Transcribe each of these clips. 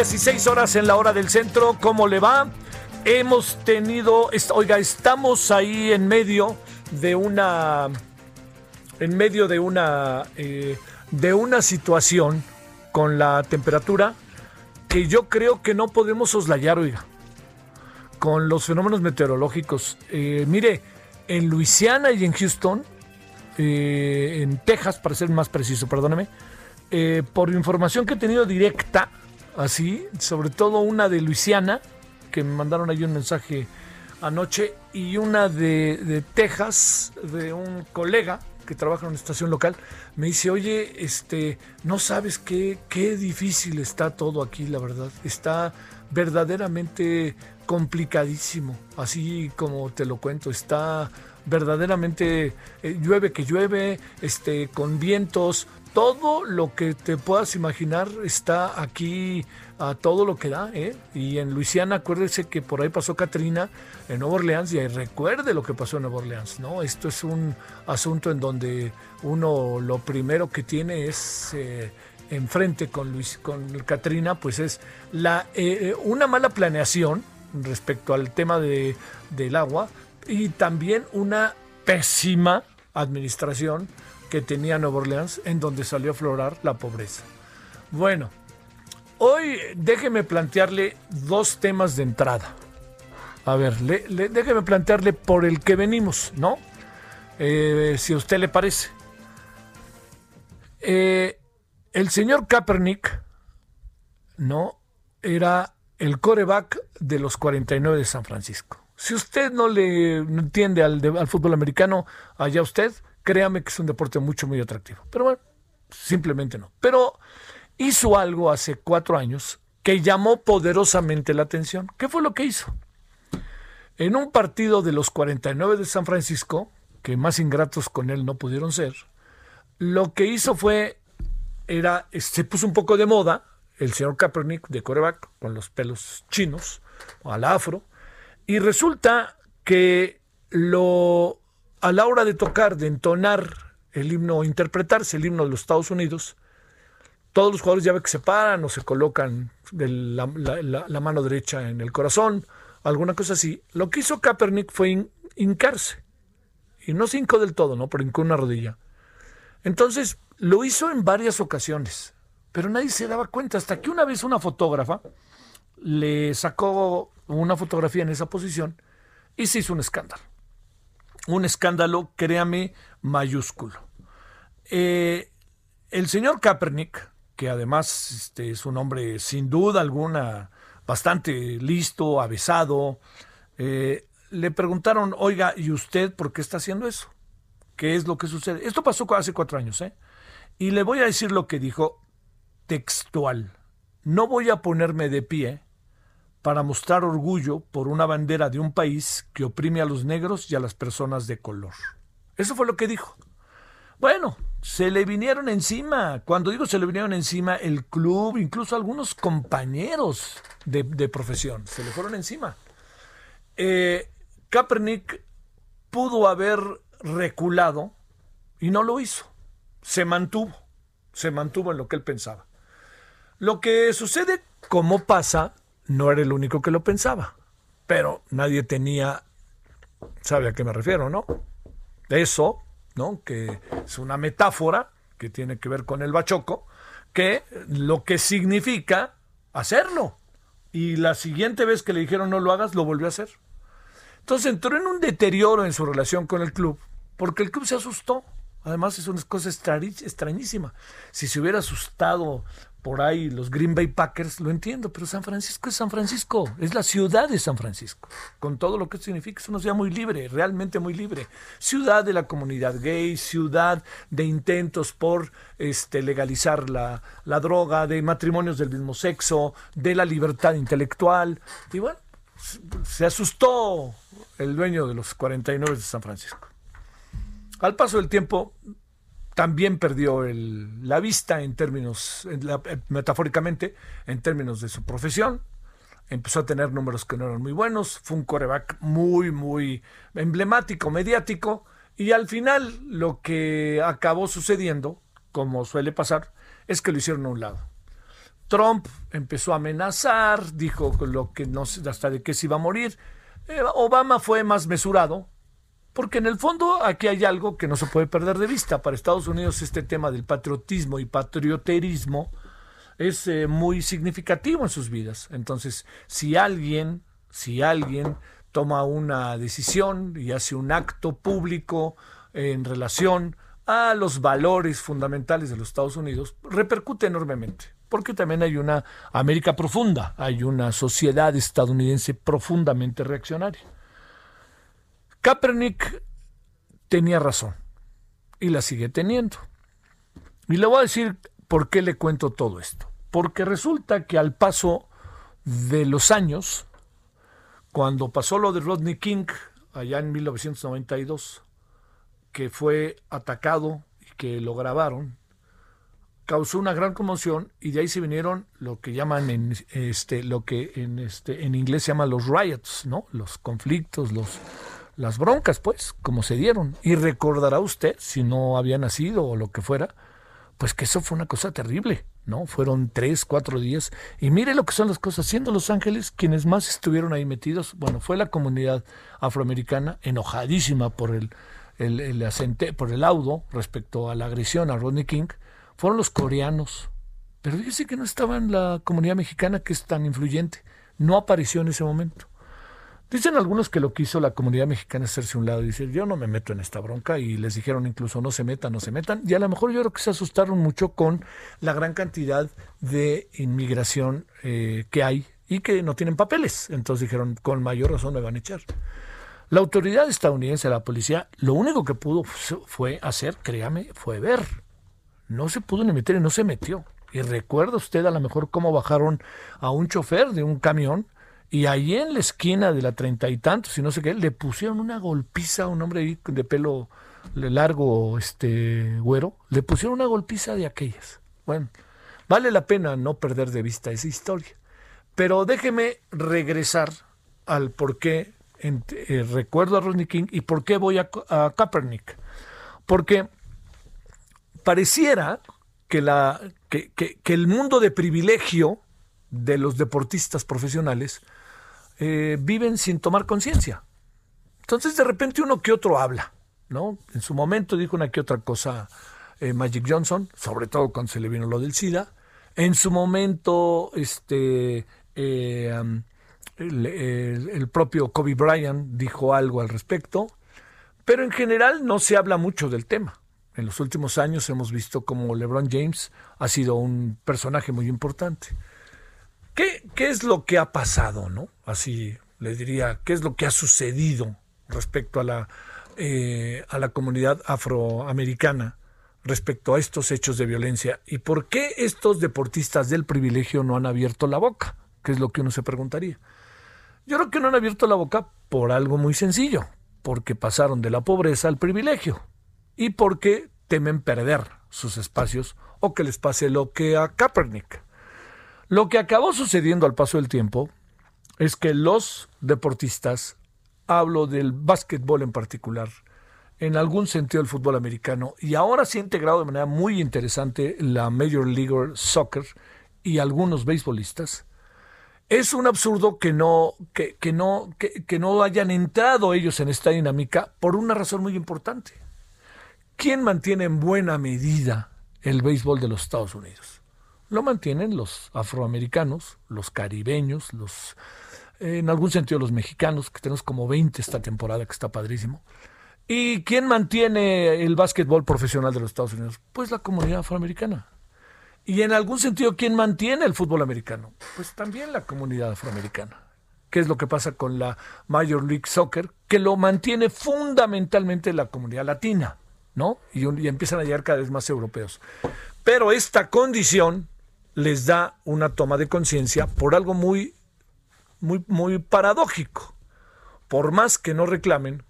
16 horas en la hora del centro, ¿cómo le va? Hemos tenido, oiga, estamos ahí en medio de una, en medio de una, eh, de una situación con la temperatura que yo creo que no podemos soslayar, oiga, con los fenómenos meteorológicos. Eh, mire, en Luisiana y en Houston, eh, en Texas, para ser más preciso, perdóneme, eh, por información que he tenido directa, así, sobre todo una de Luisiana, que me mandaron ahí un mensaje anoche, y una de, de Texas, de un colega que trabaja en una estación local, me dice, oye, este, no sabes qué, qué difícil está todo aquí, la verdad. Está verdaderamente complicadísimo, así como te lo cuento, está verdaderamente eh, llueve que llueve, este, con vientos, todo lo que te puedas imaginar está aquí a todo lo que da, ¿eh? Y en Luisiana, acuérdese que por ahí pasó Katrina en Nueva Orleans y ahí recuerde lo que pasó en Nueva Orleans, ¿no? Esto es un asunto en donde uno lo primero que tiene es eh, enfrente con Luis, con Katrina, pues es la eh, una mala planeación respecto al tema de, del agua y también una pésima administración que tenía Nueva Orleans en donde salió a aflorar la pobreza. Bueno, hoy déjeme plantearle dos temas de entrada. A ver, le- déjeme plantearle por el que venimos, ¿no? Eh, si a usted le parece. Eh, el señor Kaepernick, ¿no? Era el coreback de los 49 de San Francisco. Si usted no le entiende al, al fútbol americano, allá usted, créame que es un deporte mucho, muy atractivo. Pero bueno, simplemente no. Pero hizo algo hace cuatro años que llamó poderosamente la atención. ¿Qué fue lo que hizo? En un partido de los 49 de San Francisco, que más ingratos con él no pudieron ser, lo que hizo fue, era, se puso un poco de moda el señor Kaepernick de coreback con los pelos chinos, al afro, y resulta que lo, a la hora de tocar, de entonar el himno, o interpretarse el himno de los Estados Unidos, todos los jugadores ya ve que se paran o se colocan la, mano derecha en el corazón, alguna cosa así. Lo que hizo Kaepernick fue hin- hincarse. Y no se hincó del todo, ¿no? Pero hincó una rodilla. Entonces, lo hizo en varias ocasiones, pero nadie se daba cuenta. Hasta que una vez una fotógrafa le sacó una fotografía en esa posición y se hizo un escándalo. Un escándalo, créame, mayúsculo. Eh, el señor Kaepernick, que además este, es un hombre sin duda alguna bastante listo, avesado, eh, le preguntaron, oiga, ¿y usted por qué está haciendo eso? ¿Qué es lo que sucede? Esto pasó hace cuatro años, ¿eh? Y le voy a decir lo que dijo textual. No voy a ponerme de pie para mostrar orgullo por una bandera de un país que oprime a los negros y a las personas de color. Eso fue lo que dijo. Bueno, se le vinieron encima. Cuando digo se le vinieron encima, el club, incluso algunos compañeros de, profesión, se le fueron encima. Eh, Kaepernick pudo haber reculado y no lo hizo. Se mantuvo, se mantuvo en lo que él pensaba. Lo que sucede, como pasa, no era el único que lo pensaba, pero nadie tenía, sabe a qué me refiero, ¿no? Eso, ¿no? Que es una metáfora que tiene que ver con el bachoco, que lo que significa hacerlo. Y la siguiente vez que le dijeron no lo hagas, lo volvió a hacer. Entonces entró en un deterioro en su relación con el club, porque el club se asustó. Además es una cosa extrañísima. Si se hubiera asustado por ahí los Green Bay Packers, lo entiendo, pero San Francisco es San Francisco, es la ciudad de San Francisco, con todo lo que significa, es una ciudad muy libre, realmente muy libre. Ciudad de la comunidad gay, ciudad de intentos por este, legalizar la, la droga, de matrimonios del mismo sexo, de la libertad intelectual. Y bueno, se asustó el dueño de los 49 de San Francisco. Al paso del tiempo, también perdió la vista en términos, metafóricamente, en términos de su profesión. Empezó a tener números que no eran muy buenos. Fue un coreback muy, muy emblemático, mediático. Y al final lo que acabó sucediendo, como suele pasar, es que lo hicieron a un lado. Trump empezó a amenazar, dijo lo que no hasta de qué se iba a morir. Eh, Obama fue más mesurado, porque en el fondo aquí hay algo que no se puede perder de vista. Para Estados Unidos este tema del patriotismo y patrioterismo es eh, muy significativo en sus vidas. Entonces, si alguien, si alguien toma una decisión y hace un acto público en relación a los valores fundamentales de los Estados Unidos, repercute enormemente. Porque también hay una América profunda, hay una sociedad estadounidense profundamente reaccionaria. Kaepernick tenía razón y la sigue teniendo. Y le voy a decir por qué le cuento todo esto. Porque resulta que al paso de los años, cuando pasó lo de Rodney King, allá en 1992, que fue atacado y que lo grabaron, causó una gran conmoción y de ahí se vinieron lo que llaman en este lo que en este en inglés se llama los riots, ¿no? Los conflictos, los las broncas, pues, como se dieron. Y recordará usted, si no había nacido o lo que fuera, pues que eso fue una cosa terrible, ¿no? Fueron tres, cuatro días. Y mire lo que son las cosas. Siendo Los Ángeles quienes más estuvieron ahí metidos, bueno, fue la comunidad afroamericana enojadísima por el, el, el por el laudo respecto a la agresión a Rodney King, fueron los coreanos. Pero fíjese que no estaba en la comunidad mexicana que es tan influyente. No apareció en ese momento. Dicen algunos que lo que la comunidad mexicana es hacerse un lado y decir, yo no me meto en esta bronca y les dijeron incluso no se metan, no se metan. Y a lo mejor yo creo que se asustaron mucho con la gran cantidad de inmigración eh, que hay y que no tienen papeles. Entonces dijeron, con mayor razón me van a echar. La autoridad estadounidense, la policía, lo único que pudo fue hacer, créame, fue ver. No se pudo ni meter y no se metió. Y recuerda usted a lo mejor cómo bajaron a un chofer de un camión y ahí en la esquina de la treinta y tantos, y no sé qué, le pusieron una golpiza a un hombre de pelo largo, este, güero, le pusieron una golpiza de aquellas. Bueno, vale la pena no perder de vista esa historia. Pero déjeme regresar al por qué eh, recuerdo a Rodney King y por qué voy a, a Kaepernick. Porque pareciera que, la, que, que el mundo de privilegio de los deportistas profesionales eh, viven sin tomar conciencia. Entonces de repente uno que otro habla, ¿no? En su momento dijo una que otra cosa eh, Magic Johnson, sobre todo cuando se le vino lo del SIDA. En su momento, este, eh, el, propio Kobe Bryant dijo algo al respecto, pero en general no se habla mucho del tema. En los últimos años hemos visto como LeBron James ha sido un personaje muy importante. ¿Qué, es lo que ha pasado, no? Así le diría, ¿qué es lo que ha sucedido respecto a la, eh, a la comunidad afroamericana respecto a estos hechos de violencia? ¿Y por qué estos deportistas del privilegio no han abierto la boca? Que es lo que uno se preguntaría. Yo creo que no han abierto la boca por algo muy sencillo, porque pasaron de la pobreza al privilegio y porque temen perder sus espacios o que les pase lo que a Kaepernick. Lo que acabó sucediendo al paso del tiempo es que los deportistas, hablo del básquetbol en particular, en algún sentido el fútbol americano, y ahora se ha integrado de manera muy interesante la Major League Soccer y algunos beisbolistas, es un absurdo que no, que, no, que no hayan entrado ellos en esta dinámica por una razón muy importante. ¿Quién mantiene en buena medida el béisbol de los Estados Unidos? Lo mantienen los afroamericanos, los caribeños, los en algún sentido los mexicanos, que tenemos como 20 esta temporada, que está padrísimo. ¿Y quién mantiene el básquetbol profesional de los Estados Unidos? Pues la comunidad afroamericana. Y en algún sentido, ¿quién mantiene el fútbol americano? Pues también la comunidad afroamericana. ¿Qué es lo que pasa con la Major League Soccer? Que lo mantiene fundamentalmente la comunidad latina, ¿no? Y, y empiezan a llegar cada vez más europeos. Pero esta condición les da una toma de conciencia por algo muy muy, muy paradójico. Por más que no reclamen,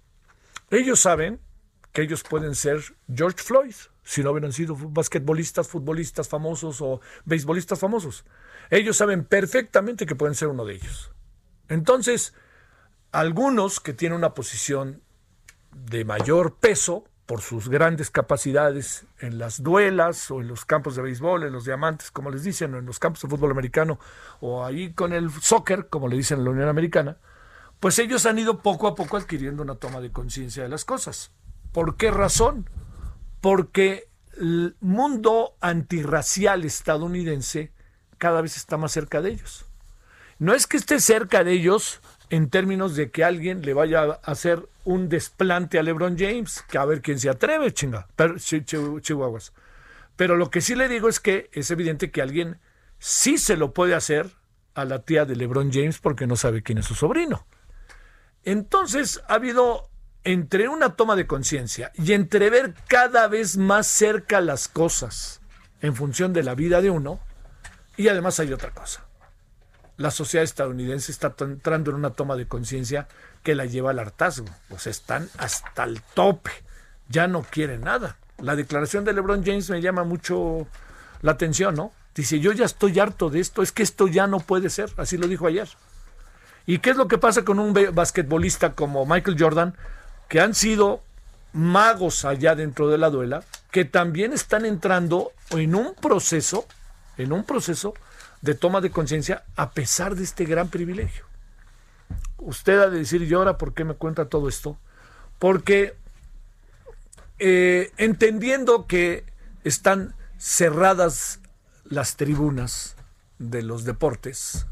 ellos saben que ellos pueden ser George Floyd, si no hubieran sido basquetbolistas, futbolistas famosos o beisbolistas famosos. Ellos saben perfectamente que pueden ser uno de ellos. Entonces, algunos que tienen una posición de mayor peso por sus grandes capacidades en las duelas o en los campos de béisbol, en los diamantes, como les dicen, o en los campos de fútbol americano, o ahí con el soccer, como le dicen en la Unión Americana, pues ellos han ido poco a poco adquiriendo una toma de conciencia de las cosas. ¿Por qué razón? Porque el mundo antirracial estadounidense cada vez está más cerca de ellos. No es que esté cerca de ellos en términos de que alguien le vaya a hacer un desplante a LeBron James, que a ver quién se atreve, chinga, pero, chihuahuas. Pero lo que sí le digo es que es evidente que alguien sí se lo puede hacer a la tía de LeBron James porque no sabe quién es su sobrino. Entonces ha habido entre una toma de conciencia y entre ver cada vez más cerca las cosas en función de la vida de uno, y además hay otra cosa la sociedad estadounidense está entrando en una toma de conciencia que la lleva al hartazgo. O sea, están hasta el tope. Ya no quieren nada. La declaración de LeBron James me llama mucho la atención, ¿no? Dice, yo ya estoy harto de esto, es que esto ya no puede ser. Así lo dijo ayer. ¿Y qué es lo que pasa con un basquetbolista como Michael Jordan, que han sido magos allá dentro de la duela, que también están entrando en un proceso, en un proceso de toma de conciencia a pesar de este gran privilegio. Usted ha de decir, ¿y ahora por qué me cuenta todo esto? Porque eh, entendiendo que están cerradas las tribunas de los deportes,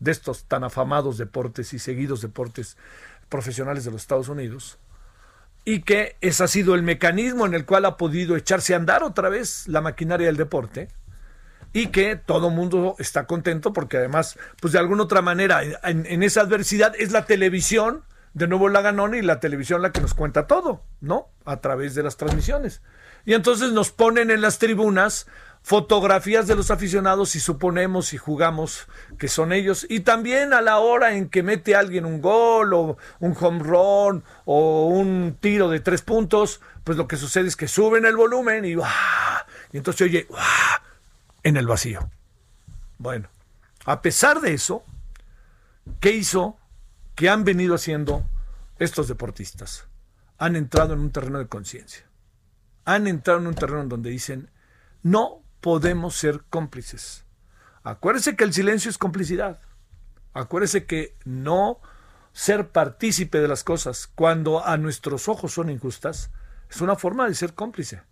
de estos tan afamados deportes y seguidos deportes profesionales de los Estados Unidos, y que ese ha sido el mecanismo en el cual ha podido echarse a andar otra vez la maquinaria del deporte, y que todo mundo está contento porque además, pues de alguna otra manera, en, esa adversidad es la televisión, de nuevo la ganona y la televisión la que nos cuenta todo, ¿no? A través de las transmisiones. Y entonces nos ponen en las tribunas fotografías de los aficionados y suponemos y jugamos que son ellos. Y también a la hora en que mete alguien un gol o un home run o un tiro de tres puntos, pues lo que sucede es que suben el volumen y, y entonces oye, en el vacío. Bueno, a pesar de eso, ¿qué hizo? ¿Qué han venido haciendo estos deportistas? Han entrado en un terreno de conciencia. Han entrado en un terreno en donde dicen, no podemos ser cómplices. Acuérdese que el silencio es complicidad. Acuérdese que no ser partícipe de las cosas cuando a nuestros ojos son injustas es una forma de ser cómplice.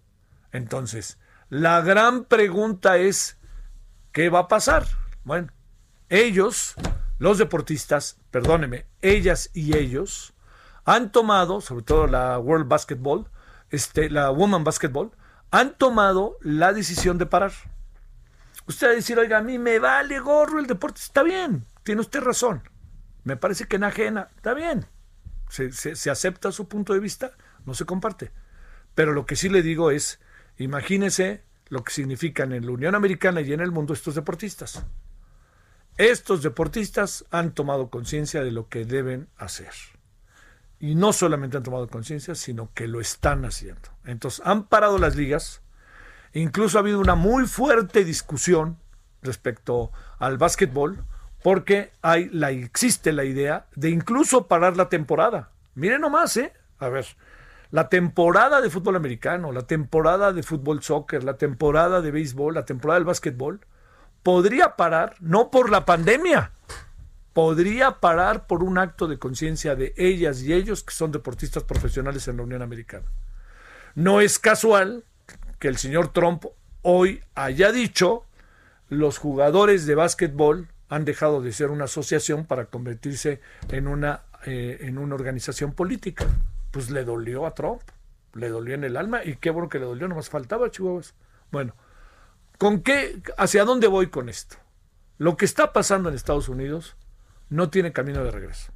Entonces, la gran pregunta es, ¿qué va a pasar? Bueno, ellos, los deportistas, perdóneme, ellas y ellos, han tomado, sobre todo la World Basketball, este, la Woman Basketball, han tomado la decisión de parar. Usted va a decir, oiga, a mí me vale gorro el deporte. Está bien, tiene usted razón. Me parece que ajena, está bien. Se, se acepta su punto de vista, no se comparte. Pero lo que sí le digo es, Imagínese lo que significan en la Unión Americana y en el mundo estos deportistas. Estos deportistas han tomado conciencia de lo que deben hacer. Y no solamente han tomado conciencia, sino que lo están haciendo. Entonces, han parado las ligas. Incluso ha habido una muy fuerte discusión respecto al básquetbol, porque hay, la, existe la idea de incluso parar la temporada. Miren nomás, ¿eh? A ver, la temporada de fútbol americano, la temporada de fútbol soccer, la temporada de béisbol, la temporada del básquetbol, podría parar, no por la pandemia, podría parar por un acto de conciencia de ellas y ellos que son deportistas profesionales en la Unión Americana. No es casual que el señor Trump hoy haya dicho los jugadores de básquetbol han dejado de ser una asociación para convertirse en una, eh, en una organización política. Pues le dolió a Trump, le dolió en el alma y qué bueno que le dolió, no más faltaba, chihuahuas. Bueno, ¿con qué, hacia dónde voy con esto? Lo que está pasando en Estados Unidos no tiene camino de regreso.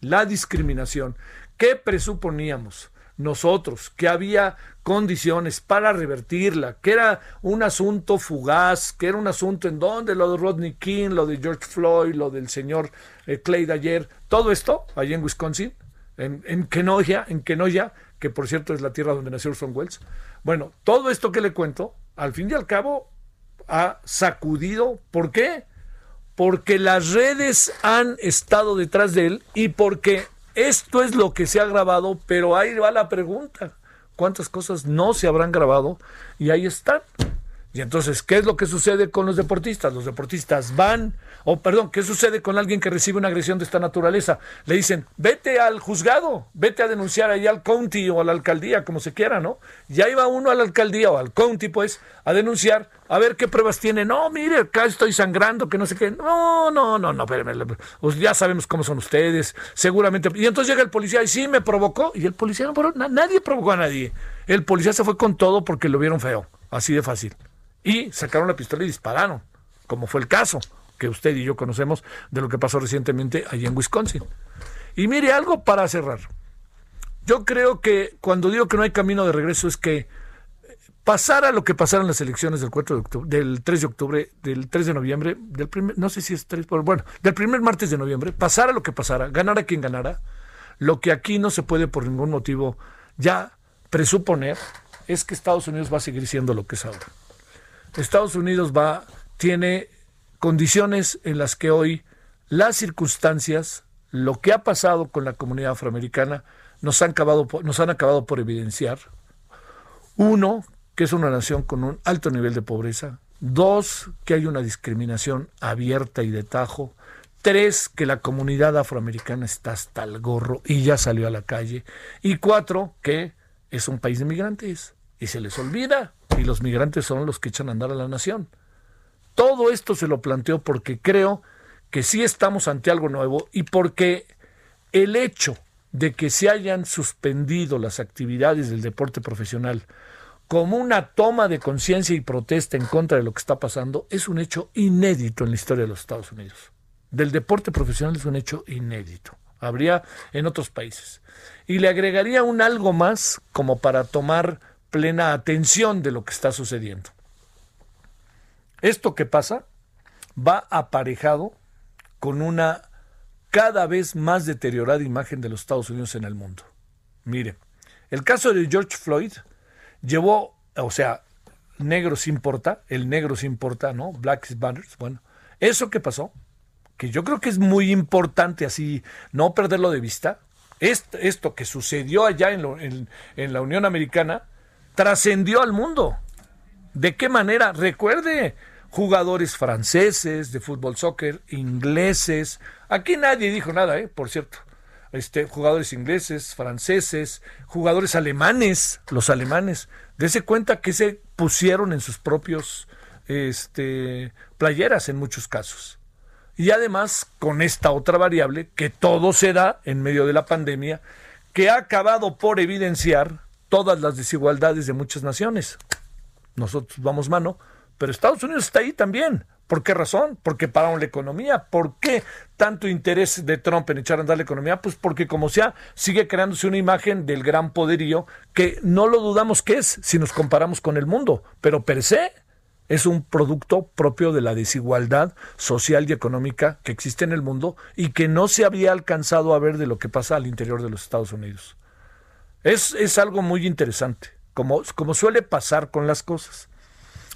La discriminación, ¿qué presuponíamos? nosotros, que había condiciones para revertirla, que era un asunto fugaz, que era un asunto en donde lo de Rodney King, lo de George Floyd, lo del señor eh, Clay de ayer, todo esto, allá en Wisconsin, en, en Kenosha, en Kenosha, que por cierto es la tierra donde nació Orson Welles. Bueno, todo esto que le cuento, al fin y al cabo, ha sacudido. ¿Por qué? Porque las redes han estado detrás de él y porque esto es lo que se ha grabado, pero ahí va la pregunta. ¿Cuántas cosas no se habrán grabado? Y ahí están. Y entonces, ¿qué es lo que sucede con los deportistas? Los deportistas van, o perdón, ¿qué sucede con alguien que recibe una agresión de esta naturaleza? Le dicen, vete al juzgado, vete a denunciar ahí al county o a la alcaldía, como se quiera, ¿no? Y ahí va uno a la alcaldía o al county, pues, a denunciar, a ver qué pruebas tiene. No, mire, acá estoy sangrando, que no sé qué. No, no, no, no, espérame, pues ya sabemos cómo son ustedes, seguramente. Y entonces llega el policía y sí me provocó, y el policía no, nadie provocó a nadie. El policía se fue con todo porque lo vieron feo, así de fácil y sacaron la pistola y dispararon, como fue el caso que usted y yo conocemos de lo que pasó recientemente allí en Wisconsin. Y mire, algo para cerrar. Yo creo que cuando digo que no hay camino de regreso es que pasara lo que pasara en las elecciones del 4 de octubre, del 3 de octubre, del 3 de noviembre, del primer, no sé si es 3, pero bueno, del primer martes de noviembre, pasara lo que pasara, ganara quien ganara, lo que aquí no se puede por ningún motivo ya presuponer es que Estados Unidos va a seguir siendo lo que es ahora. Estados Unidos va, tiene condiciones en las que hoy las circunstancias, lo que ha pasado con la comunidad afroamericana, nos han acabado, nos han acabado por evidenciar. Uno, que es una nación con un alto nivel de pobreza. Dos, que hay una discriminación abierta y de tajo. Tres, que la comunidad afroamericana está hasta el gorro y ya salió a la calle. Y cuatro, que es un país de migrantes y se les olvida y los migrantes son los que echan a andar a la nación. Todo esto se lo planteo porque creo que sí estamos ante algo nuevo y porque el hecho de que se hayan suspendido las actividades del deporte profesional como una toma de conciencia y protesta en contra de lo que está pasando es un hecho inédito en la historia de los Estados Unidos. Del deporte profesional es un hecho inédito. Habría en otros países. Y le agregaría un algo más como para tomar plena atención de lo que está sucediendo. Esto que pasa va aparejado con una cada vez más deteriorada imagen de los Estados Unidos en el mundo. Mire, el caso de George Floyd llevó, o sea, negros importa, el negro se importa, ¿no? Black Banners, bueno, eso que pasó, que yo creo que es muy importante así no perderlo de vista, esto, que sucedió allá en la Unión Americana, trascendió al mundo. ¿De qué manera? Recuerde, jugadores franceses de fútbol soccer, ingleses, aquí nadie dijo nada, ¿eh? por cierto. Este, jugadores ingleses, franceses, jugadores alemanes, los alemanes, dése cuenta que se pusieron en sus propios este, playeras en muchos casos. Y además con esta otra variable, que todo se da en medio de la pandemia, que ha acabado por evidenciar todas las desigualdades de muchas naciones. Nosotros vamos mano, pero Estados Unidos está ahí también. ¿Por qué razón? Porque pararon la economía. ¿Por qué tanto interés de Trump en echar a andar la economía? Pues porque como sea, sigue creándose una imagen del gran poderío que no lo dudamos que es si nos comparamos con el mundo, pero per se es un producto propio de la desigualdad social y económica que existe en el mundo y que no se había alcanzado a ver de lo que pasa al interior de los Estados Unidos. Es, algo muy interesante, como, como suele pasar con las cosas.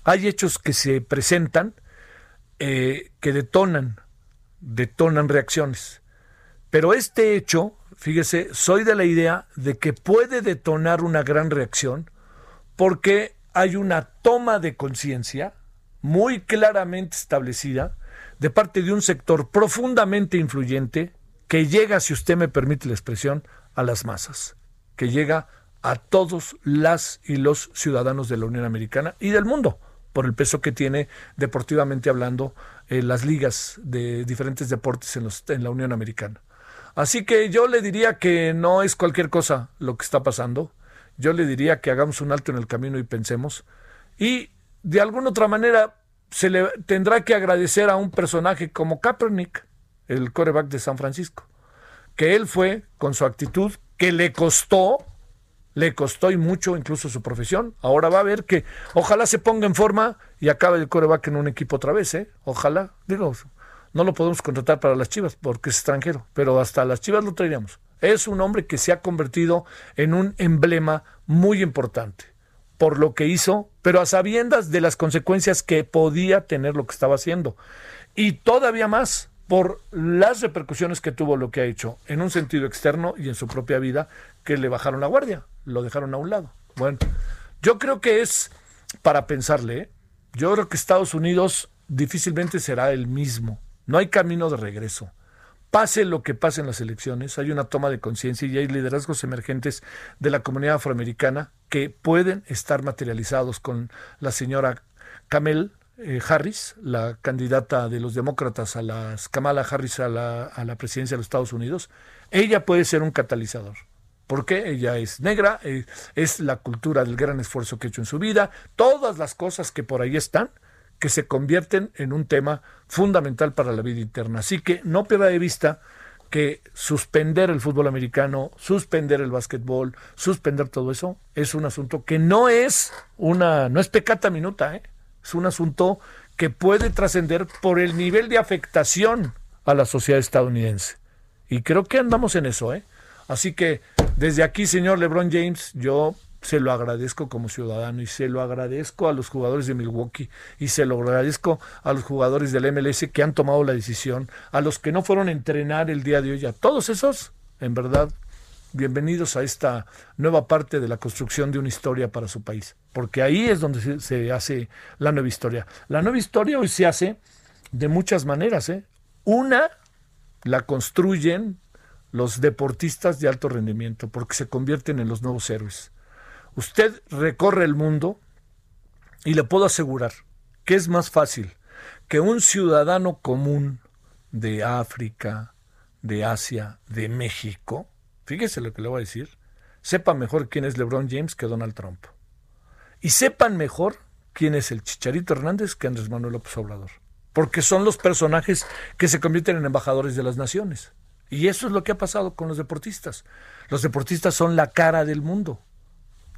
Hay hechos que se presentan eh, que detonan, detonan reacciones. Pero este hecho, fíjese, soy de la idea de que puede detonar una gran reacción porque hay una toma de conciencia muy claramente establecida de parte de un sector profundamente influyente que llega, si usted me permite la expresión, a las masas, que llega a todos las y los ciudadanos de la Unión Americana y del mundo, por el peso que tiene deportivamente hablando eh, las ligas de diferentes deportes en, los, en la Unión Americana. Así que yo le diría que no es cualquier cosa lo que está pasando. Yo le diría que hagamos un alto en el camino y pensemos. Y de alguna otra manera se le tendrá que agradecer a un personaje como Kaepernick, el coreback de San Francisco, que él fue con su actitud que le costó, le costó y mucho incluso su profesión. Ahora va a ver que ojalá se ponga en forma y acabe el coreback en un equipo otra vez, ¿eh? Ojalá, digo, no lo podemos contratar para las Chivas porque es extranjero, pero hasta las Chivas lo traeríamos. Es un hombre que se ha convertido en un emblema muy importante por lo que hizo, pero a sabiendas de las consecuencias que podía tener lo que estaba haciendo. Y todavía más por las repercusiones que tuvo lo que ha hecho en un sentido externo y en su propia vida, que le bajaron la guardia, lo dejaron a un lado. Bueno, yo creo que es para pensarle, ¿eh? yo creo que Estados Unidos difícilmente será el mismo, no hay camino de regreso pase lo que pase en las elecciones, hay una toma de conciencia y hay liderazgos emergentes de la comunidad afroamericana que pueden estar materializados con la señora Kamel eh, Harris, la candidata de los demócratas a las Kamala Harris a la, a la presidencia de los Estados Unidos. Ella puede ser un catalizador. porque Ella es negra, eh, es la cultura del gran esfuerzo que ha hecho en su vida, todas las cosas que por ahí están que se convierten en un tema fundamental para la vida interna. Así que no pierda de vista que suspender el fútbol americano, suspender el básquetbol, suspender todo eso, es un asunto que no es una, no es pecata minuta, ¿eh? Es un asunto que puede trascender por el nivel de afectación a la sociedad estadounidense. Y creo que andamos en eso, ¿eh? Así que desde aquí, señor LeBron James, yo se lo agradezco como ciudadano y se lo agradezco a los jugadores de Milwaukee y se lo agradezco a los jugadores del MLS que han tomado la decisión, a los que no fueron a entrenar el día de hoy, a todos esos, en verdad, bienvenidos a esta nueva parte de la construcción de una historia para su país, porque ahí es donde se, hace la nueva historia. La nueva historia hoy se hace de muchas maneras. ¿eh? Una la construyen los deportistas de alto rendimiento, porque se convierten en los nuevos héroes. Usted recorre el mundo y le puedo asegurar que es más fácil que un ciudadano común de África, de Asia, de México, fíjese lo que le voy a decir, sepa mejor quién es LeBron James que Donald Trump. Y sepan mejor quién es el Chicharito Hernández que Andrés Manuel López Obrador. Porque son los personajes que se convierten en embajadores de las naciones. Y eso es lo que ha pasado con los deportistas. Los deportistas son la cara del mundo.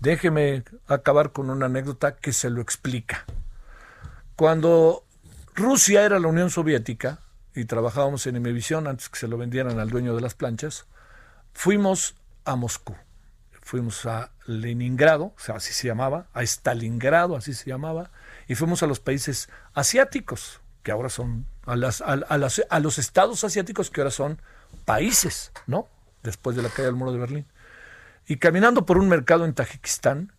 Déjeme acabar con una anécdota que se lo explica. Cuando Rusia era la Unión Soviética y trabajábamos en Emivisión antes que se lo vendieran al dueño de las planchas, fuimos a Moscú. Fuimos a Leningrado, o sea, así se llamaba, a Stalingrado, así se llamaba, y fuimos a los países asiáticos, que ahora son, a, las, a, los estados asiáticos que ahora son países, ¿no? Después de la caída del muro de Berlín y caminando por un mercado en Tajikistán,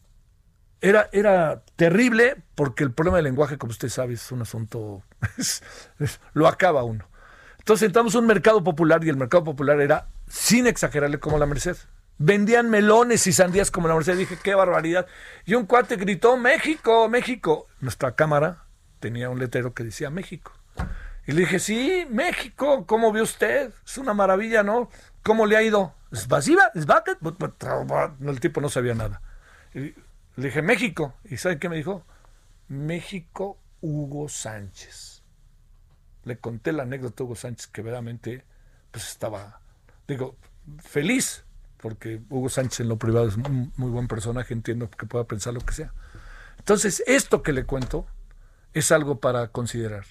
era, era terrible porque el problema del lenguaje, como usted sabe, es un asunto, lo acaba uno. Entonces entramos a un mercado popular y el mercado popular era, sin exagerarle, como la Merced. Vendían melones y sandías como la Merced. Dije, qué barbaridad. Y un cuate gritó, México, México. Nuestra cámara tenía un letrero que decía México. Y le dije, sí, México, ¿cómo vio usted? Es una maravilla, ¿no? ¿Cómo le ha ido? ¿Es vasiva? ¿Es El tipo no sabía nada. le dije, México. ¿Y sabe qué me dijo? México Hugo Sánchez. Le conté la anécdota de Hugo Sánchez que verdaderamente pues estaba, digo, feliz, porque Hugo Sánchez en lo privado es un muy buen personaje, entiendo que pueda pensar lo que sea. Entonces, esto que le cuento es algo para considerar.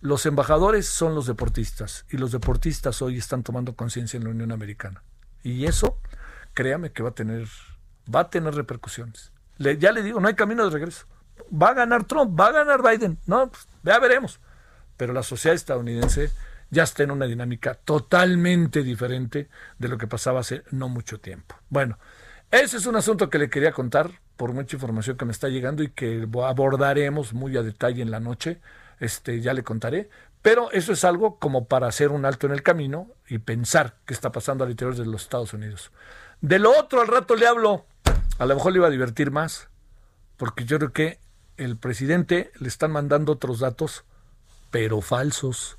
Los embajadores son los deportistas y los deportistas hoy están tomando conciencia en la Unión Americana. Y eso, créame que va a tener, va a tener repercusiones. ya le digo, no hay camino de regreso. Va a ganar Trump, va a ganar Biden. No, pues, ya veremos. Pero la sociedad estadounidense ya está en una dinámica totalmente diferente de lo que pasaba hace no mucho tiempo. Bueno, ese es un asunto que le quería contar por mucha información que me está llegando y que abordaremos muy a detalle en la noche. Este, ya le contaré. Pero eso es algo como para hacer un alto en el camino y pensar qué está pasando al interior de los Estados Unidos. De lo otro al rato le hablo. A lo mejor le iba a divertir más, porque yo creo que el presidente le están mandando otros datos, pero falsos.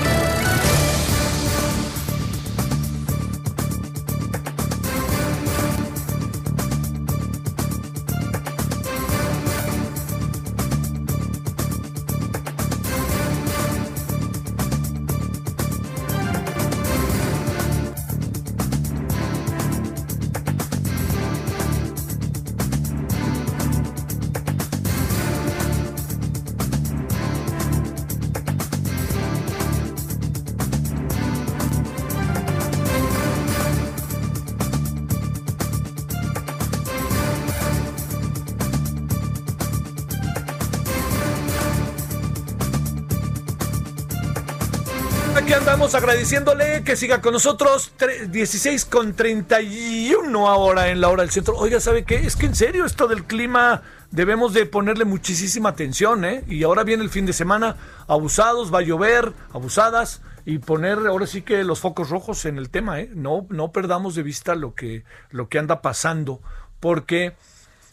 Agradeciéndole que siga con nosotros. 16 con 31 ahora en la hora del centro. Oiga, ¿sabe qué? Es que en serio, esto del clima debemos de ponerle muchísima atención, ¿eh? Y ahora viene el fin de semana, abusados, va a llover, abusadas, y poner ahora sí que los focos rojos en el tema, ¿eh? No, no perdamos de vista lo que, lo que anda pasando, porque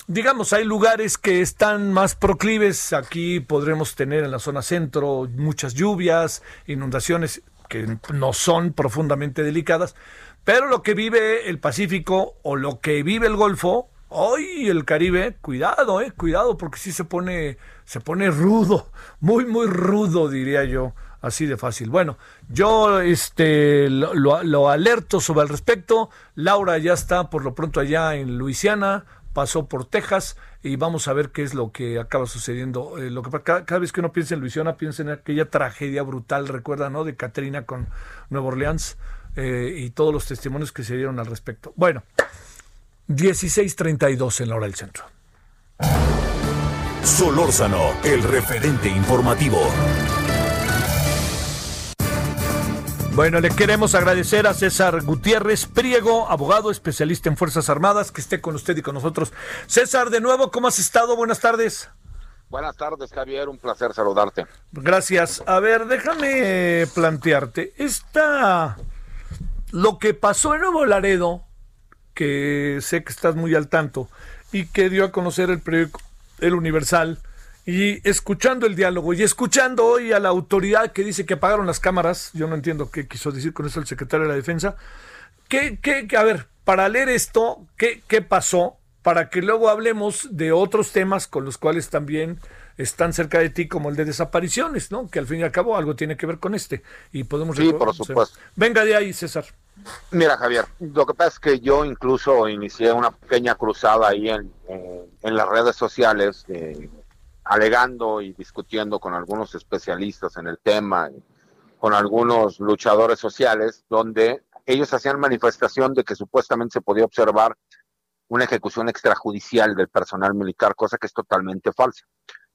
digamos, hay lugares que están más proclives. Aquí podremos tener en la zona centro muchas lluvias, inundaciones que no son profundamente delicadas, pero lo que vive el Pacífico o lo que vive el Golfo, hoy el Caribe, cuidado, eh, cuidado, porque sí se pone, se pone rudo, muy, muy rudo, diría yo, así de fácil. Bueno, yo este lo, lo alerto sobre el respecto. Laura ya está por lo pronto allá en Luisiana, pasó por Texas y vamos a ver qué es lo que acaba sucediendo. Eh, lo que cada, vez que uno piensa en Luisiana, piensa en aquella tragedia brutal, recuerda, ¿no? De Katrina con Nueva Orleans eh, y todos los testimonios que se dieron al respecto. Bueno, 16:32 en la hora del centro. Solórzano, el referente informativo. Bueno, le queremos agradecer a César Gutiérrez Priego, abogado especialista en Fuerzas Armadas, que esté con usted y con nosotros. César, de nuevo, ¿cómo has estado? Buenas tardes. Buenas tardes, Javier. Un placer saludarte. Gracias. A ver, déjame plantearte. Esta. Lo que pasó en Nuevo Laredo, que sé que estás muy al tanto, y que dio a conocer el periódico El Universal, y escuchando el diálogo y escuchando hoy a la autoridad que dice que apagaron las cámaras, yo no entiendo qué quiso decir con eso el secretario de la Defensa, ¿qué, qué, a ver, para leer esto, ¿qué, ¿qué pasó? Para que luego hablemos de otros temas con los cuales también están cerca de ti, como el de desapariciones, ¿no? Que al fin y al cabo algo tiene que ver con este. Y podemos... Sí, por supuesto. Venga de ahí, César. Mira, Javier, lo que pasa es que yo incluso inicié una pequeña cruzada ahí en, en, las redes sociales, eh, alegando y discutiendo con algunos especialistas en el tema, con algunos luchadores sociales, donde ellos hacían manifestación de que supuestamente se podía observar una ejecución extrajudicial del personal militar, cosa que es totalmente falsa.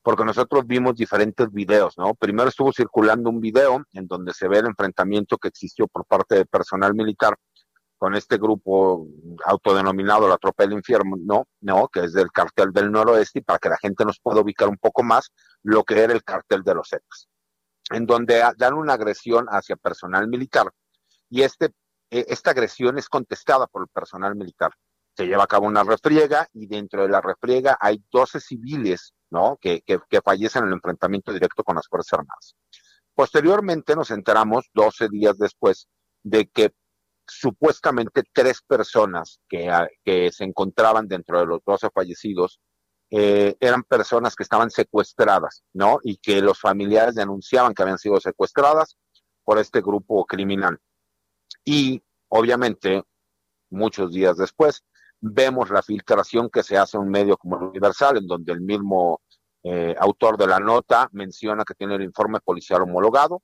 Porque nosotros vimos diferentes videos, ¿no? Primero estuvo circulando un video en donde se ve el enfrentamiento que existió por parte del personal militar con este grupo autodenominado la Tropa del Infierno, no, no, que es del cartel del noroeste, y para que la gente nos pueda ubicar un poco más lo que era el cartel de los Zetas, en donde dan una agresión hacia personal militar, y este, e, esta agresión es contestada por el personal militar. Se lleva a cabo una refriega, y dentro de la refriega hay 12 civiles, ¿no?, que, que, que fallecen en el enfrentamiento directo con las Fuerzas Armadas. Posteriormente nos enteramos, 12 días después, de que supuestamente tres personas que, ah, que, se encontraban dentro de los 12 fallecidos eh, eran personas que estaban secuestradas, ¿no? Y que los familiares denunciaban que habían sido secuestradas por este grupo criminal. Y obviamente, muchos días después, vemos la filtración que se hace en un medio como Universal, en donde el mismo eh, autor de la nota menciona que tiene el informe policial homologado,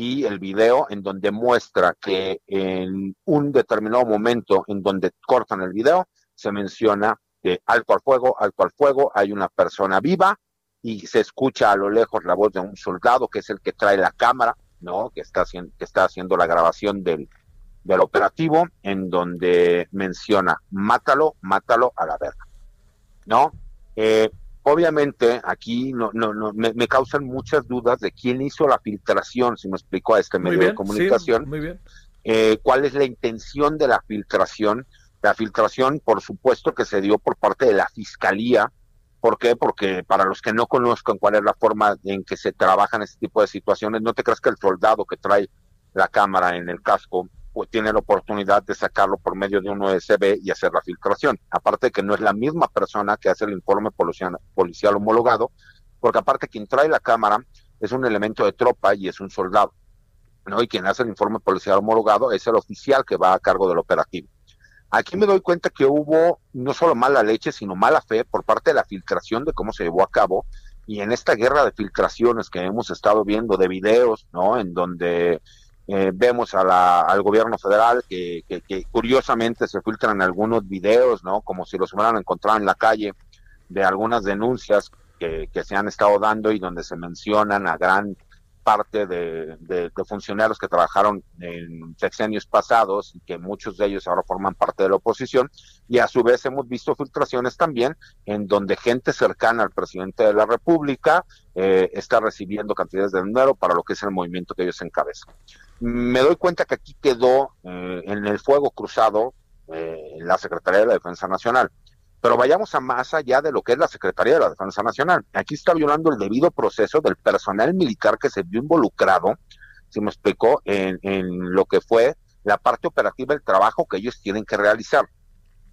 y el video en donde muestra que en un determinado momento en donde cortan el video se menciona de alto al fuego, alto al fuego, hay una persona viva y se escucha a lo lejos la voz de un soldado que es el que trae la cámara, ¿no? Que está haciendo, que está haciendo la grabación del, del operativo en donde menciona, mátalo, mátalo a la verga, ¿no? Eh, obviamente aquí no, no, no me, causan muchas dudas de quién hizo la filtración, si me explicó a este medio de comunicación. muy bien. Eh, ¿Cuál es la intención de la filtración? La filtración, por supuesto, que se dio por parte de la fiscalía. ¿Por qué? Porque para los que no conozcan cuál es la forma en que se trabajan este tipo de situaciones, no te creas que el soldado que trae la cámara en el casco pues tiene la oportunidad de sacarlo por medio de un USB y hacer la filtración. Aparte de que no es la misma persona que hace el informe policial, policial homologado, porque aparte quien trae la cámara es un elemento de tropa y es un soldado. ¿no? Y quien hace el informe policial homologado es el oficial que va a cargo del operativo. Aquí me doy cuenta que hubo no solo mala leche, sino mala fe por parte de la filtración de cómo se llevó a cabo. Y en esta guerra de filtraciones que hemos estado viendo de videos, ¿no? En donde eh, vemos a la, al gobierno federal que, que, curiosamente se filtran algunos videos, ¿no? Como si los hubieran encontrado en la calle de algunas denuncias que, que se han estado dando y donde se mencionan a gran parte de, funcionarios que trabajaron en sexenios pasados y que muchos de ellos ahora forman parte de la oposición y a su vez hemos visto filtraciones también en donde gente cercana al presidente de la República eh, está recibiendo cantidades de dinero para lo que es el movimiento que ellos encabezan. Me doy cuenta que aquí quedó eh, en el fuego cruzado eh, la Secretaría de la Defensa Nacional. Pero vayamos a más allá de lo que es la Secretaría de la Defensa Nacional. Aquí está violando el debido proceso del personal militar que se vio involucrado, si me explicó, en, lo que fue la parte operativa del trabajo que ellos tienen que realizar.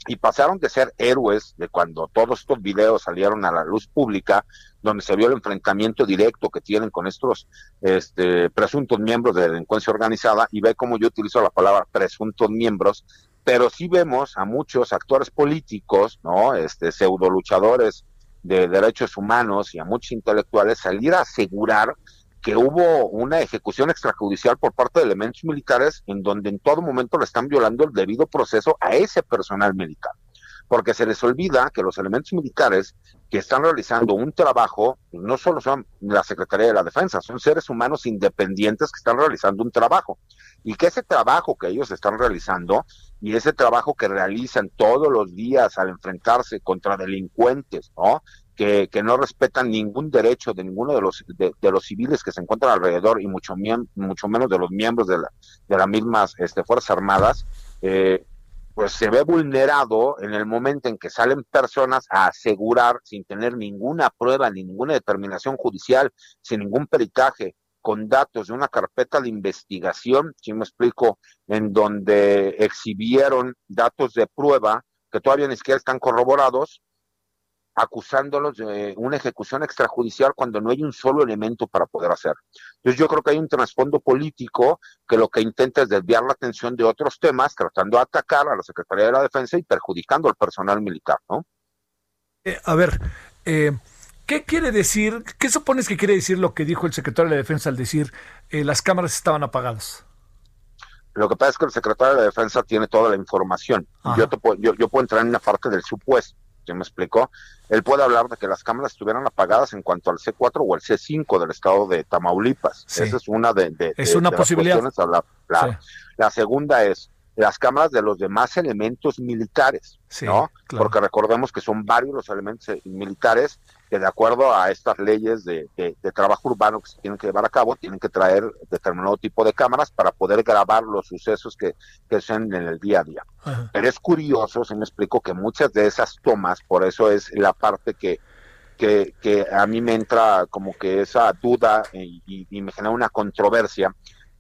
Y pasaron de ser héroes de cuando todos estos videos salieron a la luz pública, donde se vio el enfrentamiento directo que tienen con estos este, presuntos miembros de delincuencia organizada, y ve cómo yo utilizo la palabra presuntos miembros, pero sí vemos a muchos actores políticos, ¿no? Este, pseudo luchadores de derechos humanos y a muchos intelectuales salir a asegurar que hubo una ejecución extrajudicial por parte de elementos militares en donde en todo momento le están violando el debido proceso a ese personal militar. Porque se les olvida que los elementos militares que están realizando un trabajo, no solo son la Secretaría de la Defensa, son seres humanos independientes que están realizando un trabajo. Y que ese trabajo que ellos están realizando y ese trabajo que realizan todos los días al enfrentarse contra delincuentes, ¿no? Que, que no respetan ningún derecho de ninguno de los de, los civiles que se encuentran alrededor y mucho mucho menos de los miembros de, la, de las mismas este, fuerzas armadas, eh, pues se ve vulnerado en el momento en que salen personas a asegurar sin tener ninguna prueba ni ninguna determinación judicial, sin ningún peritaje, con datos de una carpeta de investigación, si me explico, en donde exhibieron datos de prueba que todavía ni siquiera están corroborados, acusándolos de una ejecución extrajudicial cuando no hay un solo elemento para poder hacer. Entonces yo creo que hay un trasfondo político que lo que intenta es desviar la atención de otros temas, tratando de atacar a la Secretaría de la Defensa y perjudicando al personal militar, ¿no? Eh, a ver, eh, ¿Qué quiere decir, qué supones que quiere decir lo que dijo el secretario de la Defensa al decir eh, las cámaras estaban apagadas? Lo que pasa es que el secretario de la Defensa tiene toda la información. Yo, yo, yo, puedo entrar en una parte del supuesto, ¿ya me explicó? Él puede hablar de que las cámaras estuvieran apagadas en cuanto al C4 o el C5 del estado de Tamaulipas. Esa es una de, es una posibilidad. La, la segunda es, las cámaras de los demás elementos militares, ¿no? Porque recordemos que son varios los elementos eh, militares que de acuerdo a estas leyes de, trabajo urbano que se tienen que llevar a cabo, tienen que traer determinado tipo de cámaras para poder grabar los sucesos que, que en el día a día. Pero es curioso, se me explicó que muchas de esas tomas, por eso es la parte que, que, que a mí me entra como que esa duda y, y me genera una controversia,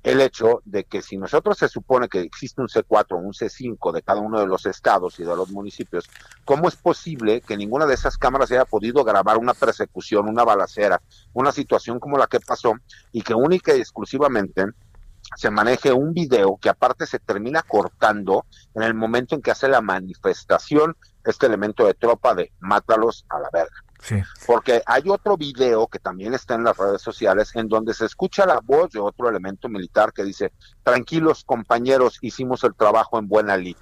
el hecho de que si nosotros se supone que existe un C4 o un C5 de cada uno de los estados y de los municipios, ¿cómo es posible que ninguna de esas cámaras haya podido grabar una persecución, una balacera, una situación como la que pasó y que única y exclusivamente se maneje un video que aparte se termina cortando en el momento en que hace la manifestación este elemento de tropa de mátalos a la verga. Sí. Porque hay otro video que también está en las redes sociales en donde se escucha la voz de otro elemento militar que dice, tranquilos compañeros, hicimos el trabajo en buena lid.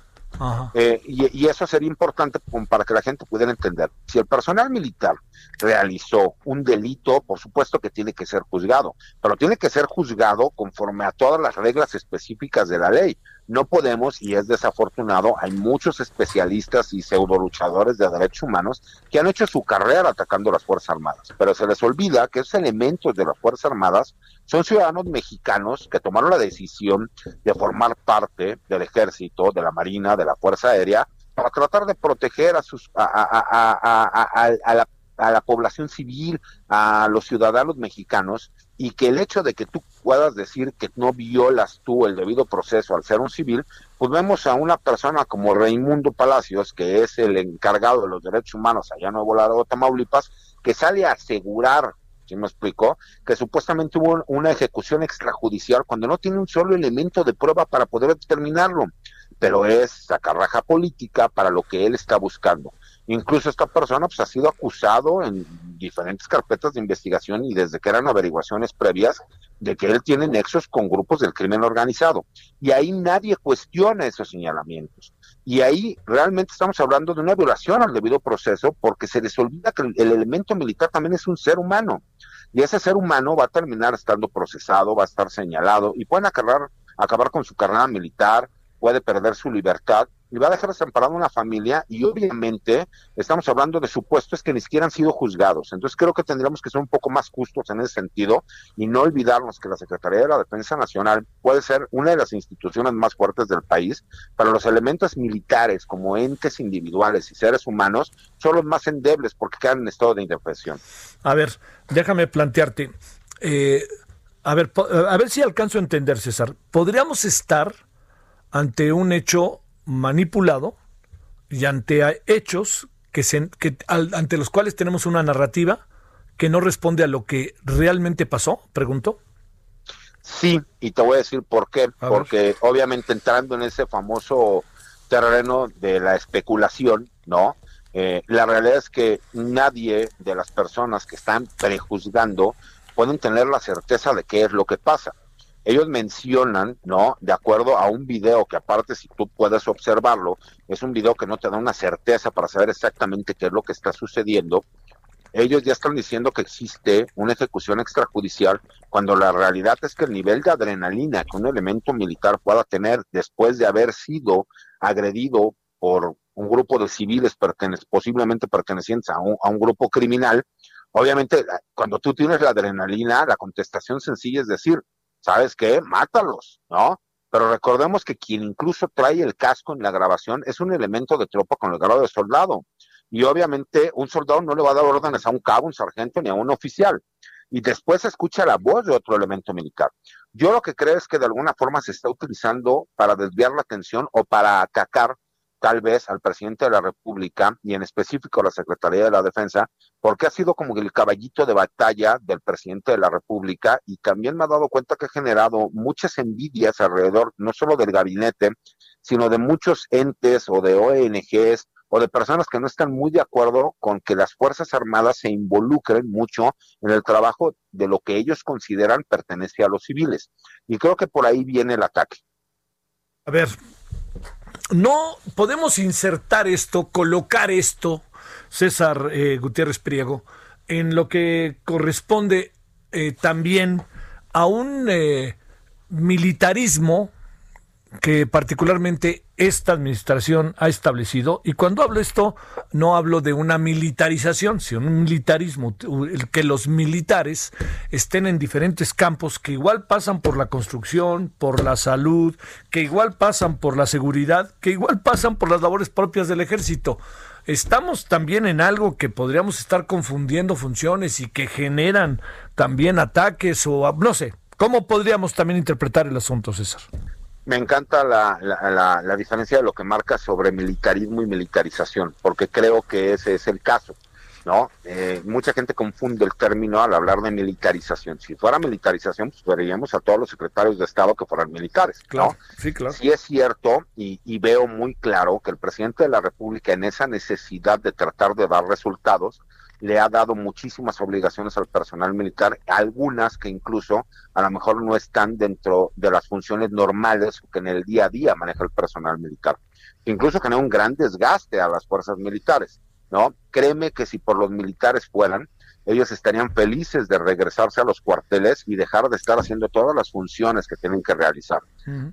Eh, y, eso sería importante para que la gente pudiera entender. Si el personal militar realizó un delito, por supuesto que tiene que ser juzgado, pero tiene que ser juzgado conforme a todas las reglas específicas de la ley. No podemos, y es desafortunado, hay muchos especialistas y pseudo luchadores de derechos humanos que han hecho su carrera atacando las Fuerzas Armadas, pero se les olvida que esos elementos de las Fuerzas Armadas son ciudadanos mexicanos que tomaron la decisión de formar parte del ejército, de la marina, de la Fuerza Aérea, para tratar de proteger a, sus, a, la a la población civil, a los ciudadanos mexicanos, y que el hecho de que tú puedas decir que no violas tú el debido proceso al ser un civil, pues vemos a una persona como Raimundo Palacios, que es el encargado de los derechos humanos allá en Nuevo Laredo, Tamaulipas, que sale a asegurar, ¿sí me explicó? Que supuestamente hubo una ejecución extrajudicial cuando no tiene un solo elemento de prueba para poder determinarlo, pero es sacarraja política para lo que él está buscando. Incluso esta persona pues, ha sido acusado en diferentes carpetas de investigación y desde que eran averiguaciones previas de que él tiene nexos con grupos del crimen organizado. Y ahí nadie cuestiona esos señalamientos. Y ahí realmente estamos hablando de una violación al debido proceso porque se les olvida que el, elemento militar también es un ser humano. Y ese ser humano va a terminar estando procesado, va a estar señalado y pueden acabar, acabar con su carrera militar, puede perder su libertad y va a dejar desamparada una familia y obviamente estamos hablando de supuestos que ni siquiera han sido juzgados. Entonces creo que tendríamos que ser un poco más justos en ese sentido y no olvidarnos que la Secretaría de la Defensa Nacional puede ser una de las instituciones más fuertes del país, pero los elementos militares como entes individuales y seres humanos son los más endebles porque quedan en estado de indefensión. A ver, déjame plantearte. Eh, a ver, a ver si alcanzo a entender, César. ¿Podríamos estar ante un hecho manipulado y ante hechos que, se, que ante los cuales tenemos una narrativa que no responde a lo que realmente pasó? Pregunto. Sí, y te voy a decir por qué. Porque obviamente entrando en ese famoso terreno de la especulación, ¿no? Eh, la realidad es que nadie de las personas que están prejuzgando pueden tener la certeza de qué es lo que pasa ellos mencionan, ¿no? De acuerdo a un video que aparte si tú puedes observarlo, es un video que no te da una certeza para saber exactamente qué es lo que está sucediendo. Ellos ya están diciendo que existe una ejecución extrajudicial cuando la realidad es que el nivel de adrenalina que un elemento militar pueda tener después de haber sido agredido por un grupo de civiles posiblemente pertenecientes a un, a un grupo criminal, obviamente cuando tú tienes la adrenalina, la contestación sencilla es decir, ¿sabes qué? Mátalos, ¿no? Pero recordemos que quien incluso trae el casco en la grabación es un elemento de tropa con el grado de soldado. Y obviamente un soldado no le va a dar órdenes a un cabo, un sargento ni a un oficial. Y después escucha la voz de otro elemento militar. Yo lo que creo es que de alguna forma se está utilizando para desviar la atención o para atacar tal vez al presidente de la República y en específico a la Secretaría de la Defensa, porque ha sido como el caballito de batalla del presidente de la República y también me ha dado cuenta que ha generado muchas envidias alrededor, no solo del gabinete, sino de muchos entes o de ONGs o de personas que no están muy de acuerdo con que las Fuerzas Armadas se involucren mucho en el trabajo de lo que ellos consideran pertenece a los civiles. Y creo que por ahí viene el ataque. A ver, no podemos insertar esto, colocar esto, César eh, Gutiérrez Priego, en lo que corresponde eh, también a un eh, militarismo que particularmente esta administración ha establecido. Y cuando hablo esto, no hablo de una militarización, sino un militarismo, el que los militares estén en diferentes campos que igual pasan por la construcción, por la salud, que igual pasan por la seguridad, que igual pasan por las labores propias del ejército. Estamos también en algo que podríamos estar confundiendo funciones y que generan también ataques o no sé. ¿Cómo podríamos también interpretar el asunto, César? Me encanta la, la, la, diferencia de lo que marca sobre militarismo y militarización, porque creo que ese es el caso. ¿no? Eh, mucha gente confunde el término al hablar de militarización. Si fuera militarización, pues veríamos a todos los secretarios de Estado que fueran militares. Claro, sí, claro. Sí es cierto y, y, veo muy claro que el presidente de la República en esa necesidad de tratar de dar resultados le ha dado muchísimas obligaciones al personal militar, algunas que incluso a lo mejor no están dentro de las funciones normales que en el día a día maneja el personal militar. Incluso genera un gran desgaste a las fuerzas militares, ¿no? Créeme que si por los militares fueran, ellos estarían felices de regresarse a los cuarteles y dejar de estar haciendo todas las funciones que tienen que realizar.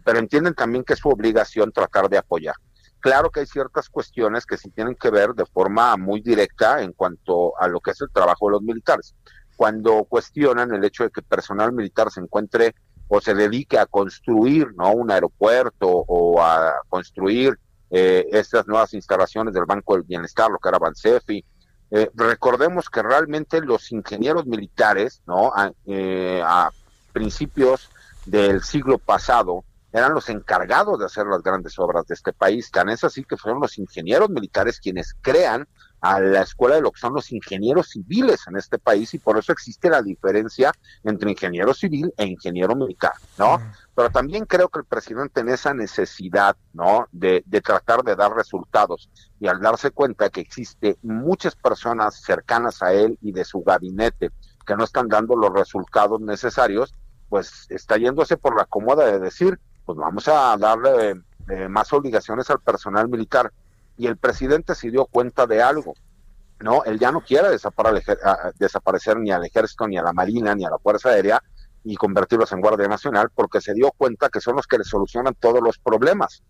Pero entienden también que es su obligación tratar de apoyar. Claro que hay ciertas cuestiones que sí tienen que ver de forma muy directa en cuanto a lo que es el trabajo de los militares. Cuando cuestionan el hecho de que personal militar se encuentre o se dedique a construir ¿no? un aeropuerto o a construir eh, estas nuevas instalaciones del Banco del Bienestar, lo que era Bansefi, eh, recordemos que realmente los ingenieros militares, ¿no? Eh, a, principios del siglo pasado, eran los encargados de hacer las grandes obras de este país. Tan es así que fueron los ingenieros militares quienes crean a la escuela de lo que son los ingenieros civiles en este país y por eso existe la diferencia entre ingeniero civil e ingeniero militar, ¿no? Pero también creo que el presidente en esa necesidad, ¿no? De, de tratar de dar resultados y al darse cuenta que existe muchas personas cercanas a él y de su gabinete que no están dando los resultados necesarios, pues está yéndose por la cómoda de decir, pues vamos a darle eh, más obligaciones al personal militar y el presidente se dio cuenta de algo. No, él ya no quiere desaparecer, desaparecer ni al ejército, ni a la marina, ni a la fuerza aérea y convertirlos en Guardia Nacional porque se dio cuenta que son los que le solucionan todos los problemas.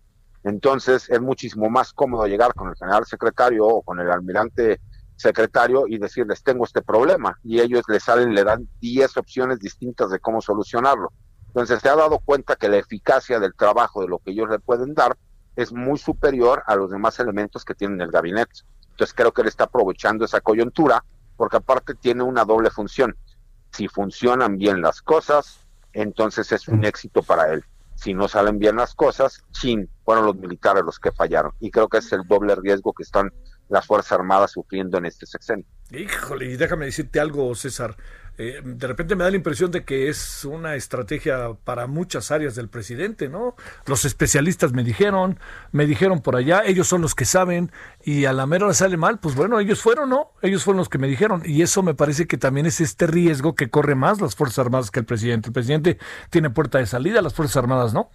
Entonces es muchísimo más cómodo llegar con el general secretario o con el almirante secretario y decirles tengo este problema y ellos le salen, le dan 10 opciones distintas de cómo solucionarlo. Entonces se ha dado cuenta que la eficacia del trabajo de lo que ellos le pueden dar es muy superior a los demás elementos que tiene el gabinete. Entonces creo que él está aprovechando esa coyuntura porque aparte tiene una doble función. Si funcionan bien las cosas, entonces es un éxito para él. Si no salen bien las cosas, chin, fueron los militares los que fallaron. Y creo que es el doble riesgo que están las Fuerzas Armadas sufriendo en este sexenio. Híjole, y déjame decirte algo, César. Eh, de repente me da la impresión de que es una estrategia para muchas áreas del presidente, ¿no? Los especialistas me dijeron, me dijeron por allá, ellos son los que saben, y a la mera sale mal, pues bueno, ellos fueron, ¿no? Ellos fueron los que me dijeron, y eso me parece que también es este riesgo que corre más las Fuerzas Armadas que el presidente. El presidente tiene puerta de salida, las Fuerzas Armadas, ¿no?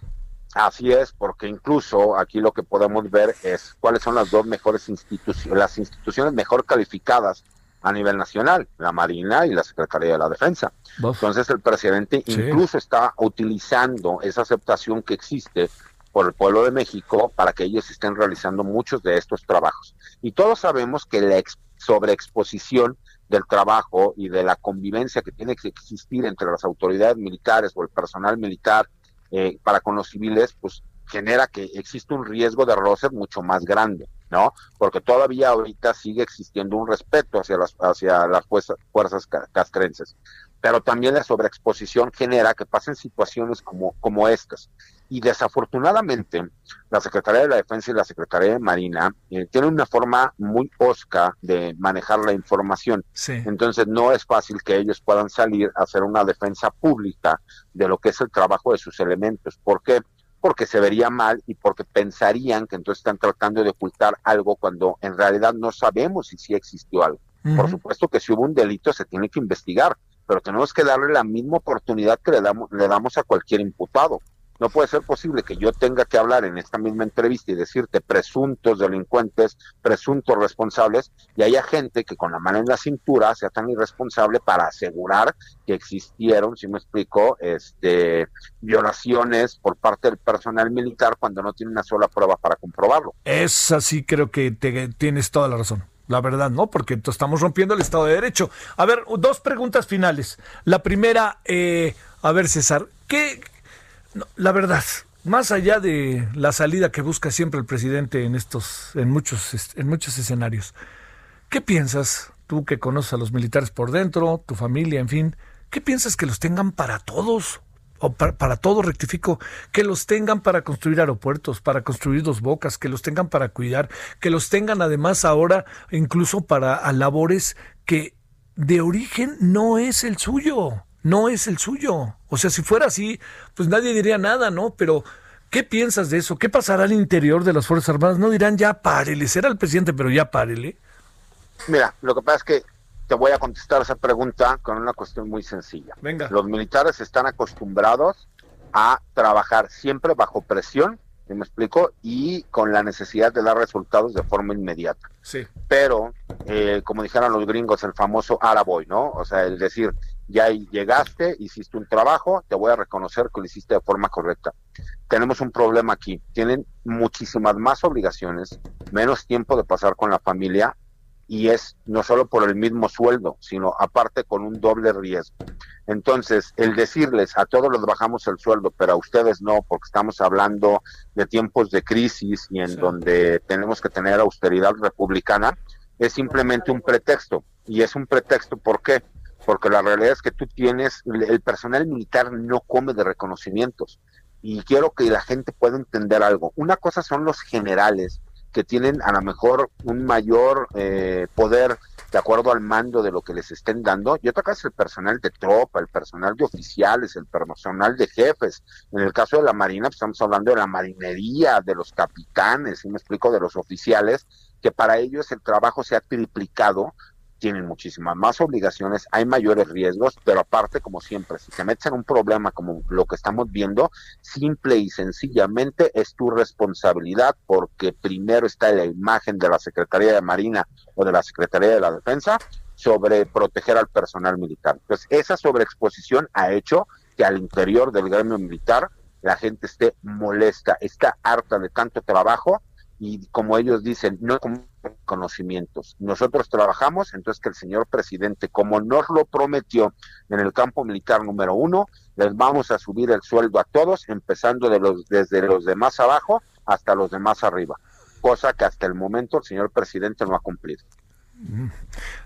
Así es, porque incluso aquí lo que podemos ver es cuáles son las dos mejores instituciones, las instituciones mejor calificadas a nivel nacional, la Marina y la Secretaría de la Defensa. Entonces el presidente incluso está utilizando esa aceptación que existe por el pueblo de México para que ellos estén realizando muchos de estos trabajos. Y todos sabemos que la sobreexposición del trabajo y de la convivencia que tiene que existir entre las autoridades militares o el personal militar eh, para con los civiles, pues genera que existe un riesgo de roce mucho más grande. ¿No? Porque todavía ahorita sigue existiendo un respeto hacia las, hacia las fuerzas, fuerzas castrenses. Pero también la sobreexposición genera que pasen situaciones como, como estas. Y desafortunadamente, la Secretaría de la Defensa y la Secretaría de Marina eh, tienen una forma muy osca de manejar la información. Entonces, no es fácil que ellos puedan salir a hacer una defensa pública de lo que es el trabajo de sus elementos. ¿Por qué? porque se vería mal y porque pensarían que entonces están tratando de ocultar algo cuando en realidad no sabemos si sí existió algo. Por supuesto que si hubo un delito se tiene que investigar, pero tenemos que darle la misma oportunidad que le damos, le damos a cualquier imputado. No puede ser posible que yo tenga que hablar en esta misma entrevista y decirte presuntos delincuentes, presuntos responsables, y haya gente que con la mano en la cintura sea tan irresponsable para asegurar que existieron, si me explico, este, violaciones por parte del personal militar cuando no tiene una sola prueba para comprobarlo. Es así, creo que te, tienes toda la razón. La verdad, no, porque estamos rompiendo el Estado de Derecho. A ver, dos preguntas finales. La primera, eh, a ver, César, ¿qué, la verdad, más allá de la salida que busca siempre el presidente en estos, en muchos, en muchos escenarios, ¿qué piensas tú que conoces a los militares por dentro, tu familia, en fin, qué piensas que los tengan para todos? o para, para, todo rectifico, que los tengan para construir aeropuertos, para construir dos bocas, que los tengan para cuidar, que los tengan además ahora incluso para labores que de origen no es el suyo no es el suyo. O sea, si fuera así, pues nadie diría nada, ¿no? Pero, ¿qué piensas de eso? ¿Qué pasará al interior de las Fuerzas Armadas? No dirán ya párele, será el presidente, pero ya párele. Mira, lo que pasa es que te voy a contestar esa pregunta con una cuestión muy sencilla. Venga. Los militares están acostumbrados a trabajar siempre bajo presión, ¿sí me explico? Y con la necesidad de dar resultados de forma inmediata. Sí. Pero, eh, como dijeron los gringos, el famoso Araboy, ¿no? O sea, el decir, ya llegaste, hiciste un trabajo, te voy a reconocer que lo hiciste de forma correcta. Tenemos un problema aquí. Tienen muchísimas más obligaciones, menos tiempo de pasar con la familia y es no solo por el mismo sueldo, sino aparte con un doble riesgo. Entonces, el decirles a todos les bajamos el sueldo, pero a ustedes no, porque estamos hablando de tiempos de crisis y en donde tenemos que tener austeridad republicana, es simplemente un pretexto. Y es un pretexto, ¿por qué? Porque la realidad es que tú tienes, el personal militar no come de reconocimientos. Y quiero que la gente pueda entender algo. Una cosa son los generales, que tienen a lo mejor un mayor eh, poder de acuerdo al mando de lo que les estén dando, y otra cosa es el personal de tropa, el personal de oficiales, el personal de jefes. En el caso de la Marina, pues estamos hablando de la marinería, de los capitanes, y me explico, de los oficiales, que para ellos el trabajo se ha triplicado tienen muchísimas más obligaciones, hay mayores riesgos, pero aparte, como siempre, si te metes en un problema como lo que estamos viendo, simple y sencillamente es tu responsabilidad porque primero está la imagen de la Secretaría de Marina o de la Secretaría de la Defensa sobre proteger al personal militar. Entonces, esa sobreexposición ha hecho que al interior del gremio militar la gente esté molesta, está harta de tanto trabajo y como ellos dicen, no con conocimientos. Nosotros trabajamos, entonces que el señor presidente, como nos lo prometió en el campo militar número uno, les vamos a subir el sueldo a todos, empezando de los, desde los de más abajo hasta los de más arriba, cosa que hasta el momento el señor presidente no ha cumplido.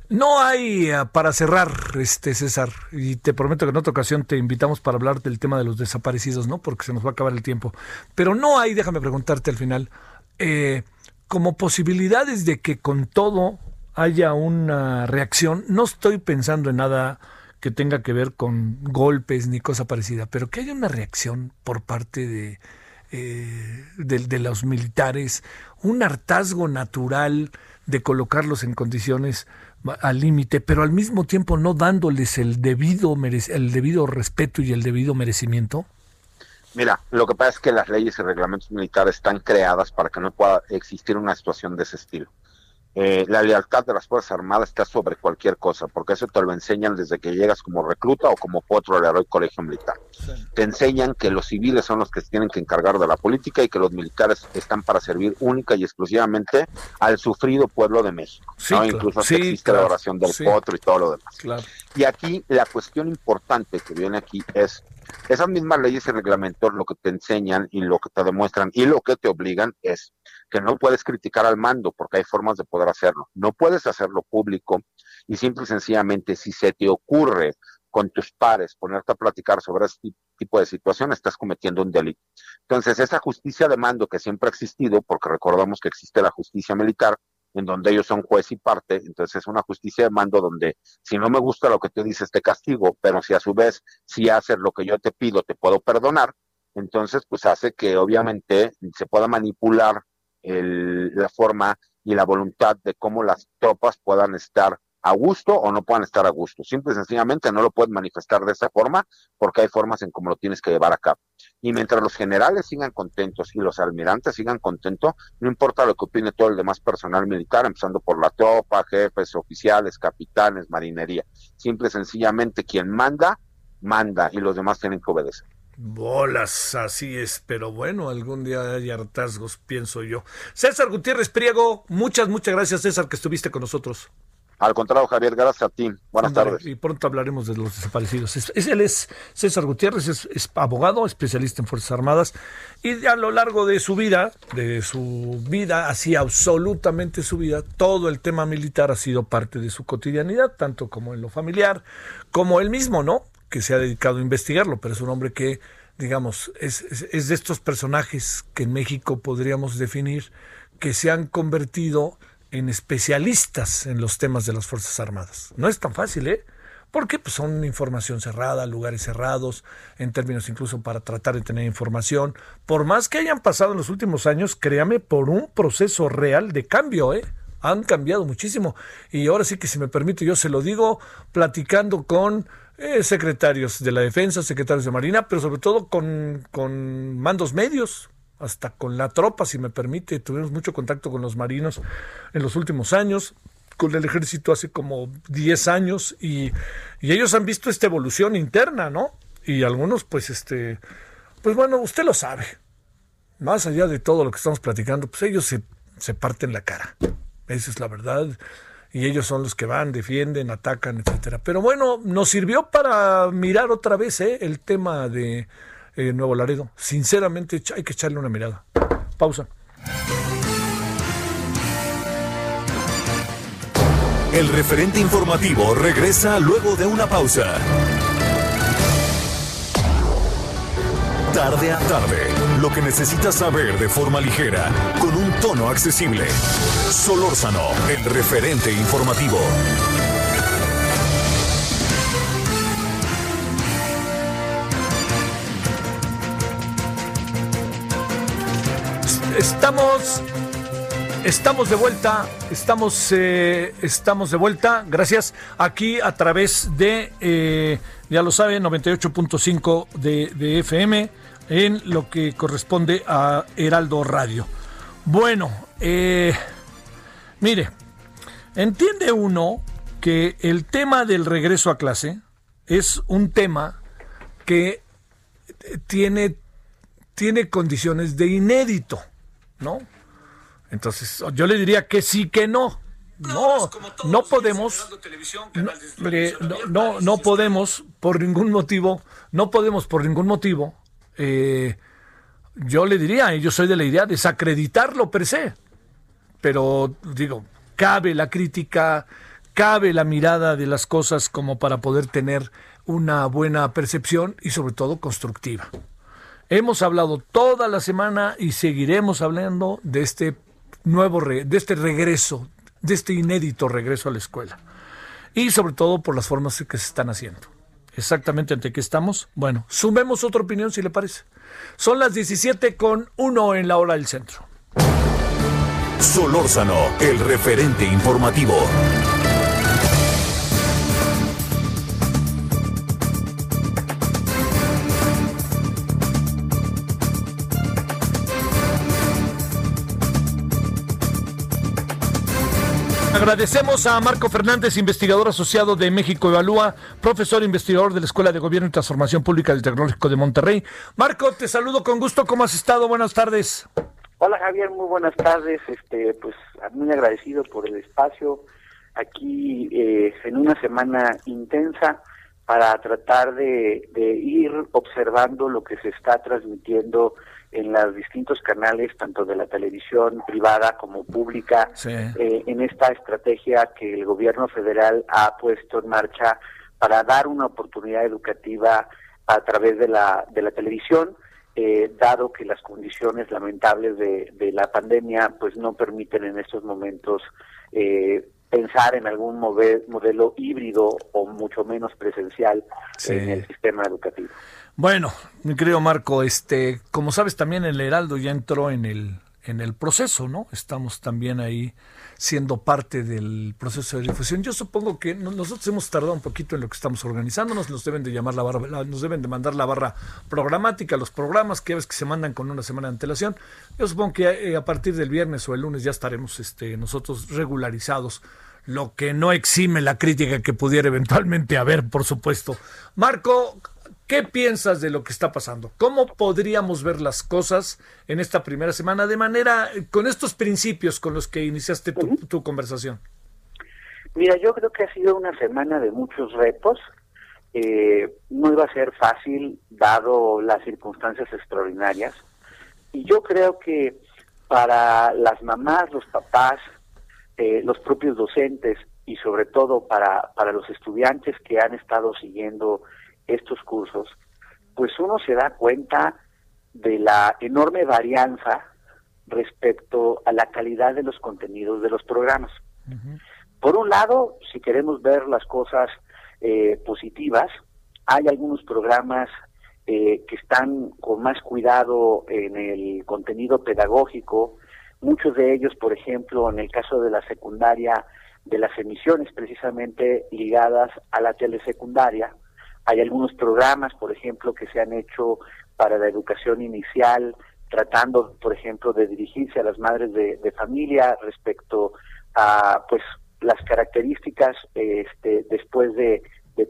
No hay, eh, para cerrar, este César, y te prometo que en otra ocasión te invitamos para hablar del tema de los desaparecidos, ¿no? Porque se nos va a acabar el tiempo. Pero no hay, déjame preguntarte al final, eh, como posibilidades de que con todo haya una reacción. No estoy pensando en nada que tenga que ver con golpes ni cosa parecida, pero que haya una reacción por parte de, eh, de, los militares, un hartazgo natural de colocarlos en condiciones al límite, pero al mismo tiempo no dándoles el debido, el debido respeto y el debido merecimiento? Mira, lo que pasa es que las leyes y reglamentos militares están creadas para que no pueda existir una situación de ese estilo. Eh, la lealtad de las Fuerzas Armadas está sobre cualquier cosa, porque eso te lo enseñan desde que llegas como recluta o como potro del héroe colegio militar. Te enseñan que los civiles son los que se tienen que encargar de la política y que los militares están para servir única y exclusivamente al sufrido pueblo de México. Incluso existe la oración del potro y todo lo demás. Y aquí la cuestión importante que viene aquí es esas mismas leyes y reglamentos lo que te enseñan y lo que te demuestran y lo que te obligan es que no puedes criticar al mando porque hay formas de poder hacerlo. No puedes hacerlo público y simple y sencillamente si se te ocurre con tus pares ponerte a platicar sobre este tipo de situación, estás cometiendo un delito. Entonces, esa justicia de mando que siempre ha existido, porque recordamos que existe la justicia militar, en donde ellos son juez y parte, entonces es una justicia de mando donde si no me gusta lo que tú dices te castigo, pero si a su vez si haces lo que yo te pido te puedo perdonar, entonces pues hace que obviamente se pueda manipular la forma y la voluntad de cómo las tropas puedan estar a gusto o no puedan estar a gusto. Simple y sencillamente no lo puedes manifestar de esa forma porque hay formas en cómo lo tienes que llevar a cabo. Y mientras los generales sigan contentos y los almirantes sigan contentos, no importa lo que opine todo el demás personal militar, empezando por la tropa, jefes, oficiales, capitanes, marinería. Simple y sencillamente quien manda, manda y los demás tienen que obedecer. Bolas, así es, pero bueno, algún día hay hartazgos, pienso yo. César Gutiérrez Priego, muchas, muchas gracias César que estuviste con nosotros. Al contrario, Javier, gracias a ti. Buenas tardes. Y pronto hablaremos de los desaparecidos. Es, él es César Gutiérrez, es, abogado, especialista en Fuerzas Armadas, y a lo largo de su vida, de su vida, así absolutamente su vida, todo el tema militar ha sido parte de su cotidianidad, tanto como en lo familiar, como él mismo, ¿no? Que se ha dedicado a investigarlo, pero es un hombre que, digamos, es, es de estos personajes que en México podríamos definir que se han convertido en especialistas en los temas de las Fuerzas Armadas. No es tan fácil, ¿eh? Porque pues, son información cerrada, lugares cerrados, en términos incluso para tratar de tener información. Por más que hayan pasado en los últimos años, créame, por un proceso real de cambio, ¿eh? han cambiado muchísimo. Y ahora sí que si me permite, yo se lo digo platicando con eh, secretarios de la defensa, secretarios de Marina, pero sobre todo con, con mandos medios, hasta con la tropa, si me permite. Tuvimos mucho contacto con los marinos en los últimos años, con el ejército hace como 10 años, y, y ellos han visto esta evolución interna, ¿no? Y algunos, pues, este, pues bueno, usted lo sabe. Más allá de todo lo que estamos platicando, pues ellos se, se parten la cara. Esa es la verdad. Y ellos son los que van, defienden, atacan, etcétera. Pero bueno, nos sirvió para mirar otra vez ¿eh? el tema de eh, Nuevo Laredo. Sinceramente, hay que echarle una mirada. Pausa. El referente informativo regresa luego de una pausa. Tarde a tarde, lo que necesitas saber de forma ligera, con un tono accesible. Solórzano, el referente informativo. Estamos Estamos de vuelta, estamos, eh, estamos de vuelta, gracias, aquí a través de, eh, ya lo saben, 98.5 de, de FM, en lo que corresponde a Heraldo Radio. Bueno, eh, mire, entiende uno que el tema del regreso a clase es un tema que tiene, tiene condiciones de inédito, ¿no? Entonces, yo le diría que sí, que no. No, no podemos, no, no, no podemos por ningún motivo, no podemos por ningún motivo eh, yo le diría, y yo soy de la idea, desacreditarlo per se. Pero digo, cabe la crítica, cabe la mirada de las cosas como para poder tener una buena percepción y sobre todo constructiva. Hemos hablado toda la semana y seguiremos hablando de este nuevo, de este regreso, de este inédito regreso a la escuela. Y sobre todo por las formas que se están haciendo exactamente ante qué estamos. Bueno, sumemos otra opinión si le parece. Son las 17 con 1 en la hora del centro. Solórzano, el referente informativo. Agradecemos a Marco Fernández, investigador asociado de México Evalúa, profesor investigador de la Escuela de Gobierno y Transformación Pública del Tecnológico de Monterrey. Marco, te saludo con gusto. ¿Cómo has estado? Buenas tardes. Hola Javier, muy buenas tardes. Este, pues muy agradecido por el espacio aquí eh, en una semana intensa para tratar de, de ir observando lo que se está transmitiendo en los distintos canales, tanto de la televisión privada como pública, eh, en esta estrategia que el gobierno federal ha puesto en marcha para dar una oportunidad educativa a través de la, de la televisión, eh, dado que las condiciones lamentables de, de, la pandemia pues no permiten en estos momentos eh, pensar en algún modelo híbrido o mucho menos presencial en el sistema educativo. Bueno, mi querido Marco, este, como sabes también el Heraldo ya entró en el en el proceso, ¿no? Estamos también ahí siendo parte del proceso de difusión. Yo supongo que nosotros hemos tardado un poquito en lo que estamos organizándonos, nos deben de llamar la barra, nos deben de mandar la barra programática, los programas que ves que se mandan con una semana de antelación. Yo supongo que eh, a partir del viernes o el lunes ya estaremos este, nosotros regularizados lo que no exime la crítica que pudiera eventualmente haber, por supuesto. Marco, ¿qué piensas de lo que está pasando? ¿Cómo podríamos ver las cosas en esta primera semana de manera, con estos principios con los que iniciaste tu, conversación? Mira, yo creo que ha sido una semana de muchos retos. Eh, no iba a ser fácil dado las circunstancias extraordinarias. Y yo creo que para las mamás, los papás, eh, los propios docentes y sobre todo para, para los estudiantes que han estado siguiendo estos cursos, pues uno se da cuenta de la enorme varianza respecto a la calidad de los contenidos de los programas. Por un lado, si queremos ver las cosas eh, positivas, hay algunos programas eh, que están con más cuidado en el contenido pedagógico, muchos de ellos, por ejemplo, en el caso de la secundaria, de las emisiones precisamente ligadas a la telesecundaria. Hay algunos programas, por ejemplo, que se han hecho para la educación inicial, tratando, por ejemplo, de dirigirse a las madres de, familia respecto a, pues, las características este, después de,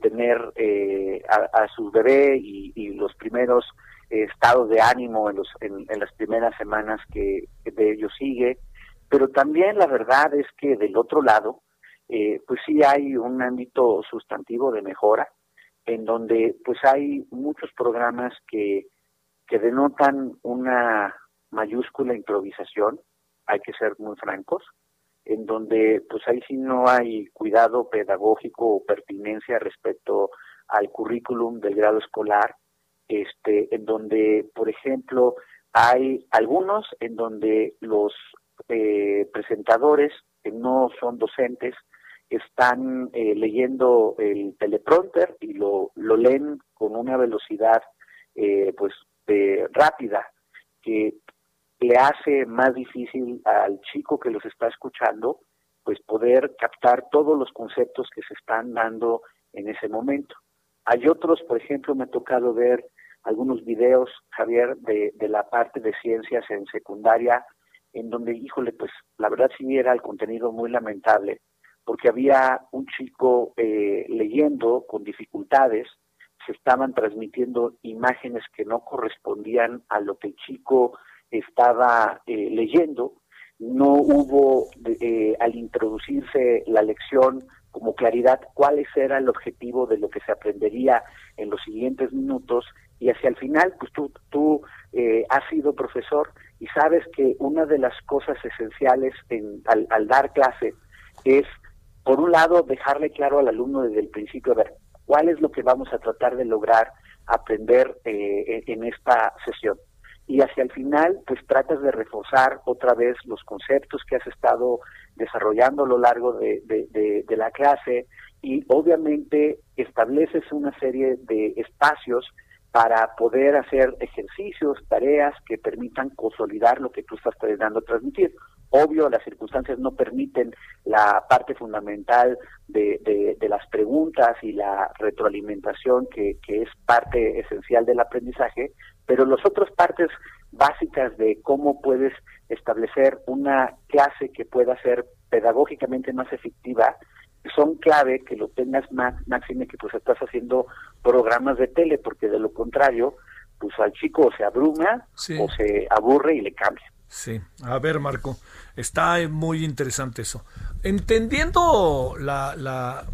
tener eh, a, su bebé y, los primeros estados de ánimo en, los, en, las primeras semanas que, de ello sigue. Pero también la verdad es que del otro lado, eh, pues sí hay un ámbito sustantivo de mejora, en donde pues hay muchos programas que que denotan una mayúscula improvisación, hay que ser muy francos, en donde pues ahí sí no hay cuidado pedagógico o pertinencia respecto al currículum del grado escolar, este, en donde, por ejemplo, hay algunos en donde los eh, presentadores que no son docentes están eh, leyendo el teleprompter y lo, lo leen con una velocidad eh, pues rápida que le hace más difícil al chico que los está escuchando pues poder captar todos los conceptos que se están dando en ese momento. Hay otros, por ejemplo, me ha tocado ver algunos videos, Javier, de, de la parte de ciencias en secundaria, en donde, híjole, pues la verdad sí era el contenido muy lamentable, porque había un chico eh, leyendo con dificultades se estaban transmitiendo imágenes que no correspondían a lo que el chico estaba eh, leyendo. No hubo, eh, al introducirse la lección, como claridad cuál era el objetivo de lo que se aprendería en los siguientes minutos y hacia el final, pues tú, tú eh, has sido profesor y sabes que una de las cosas esenciales en, al, al dar clase es, por un lado, dejarle claro al alumno desde el principio, a ver, cuál es lo que vamos a tratar de lograr aprender eh, en esta sesión. Y hacia el final, pues tratas de reforzar otra vez los conceptos que has estado desarrollando a lo largo de, de la clase y obviamente estableces una serie de espacios para poder hacer ejercicios, tareas que permitan consolidar lo que tú estás tratando de transmitir. Obvio, las circunstancias no permiten la parte fundamental de, de, las preguntas y la retroalimentación que, que es parte esencial del aprendizaje, pero las otras partes básicas de cómo puedes establecer una clase que pueda ser pedagógicamente más efectiva son clave que lo tengas más, máxime que pues estás haciendo programas de tele, porque de lo contrario, pues al chico se abruma o se aburre y le cambia. Sí, a ver Marco, está muy interesante eso. Entendiendo la, la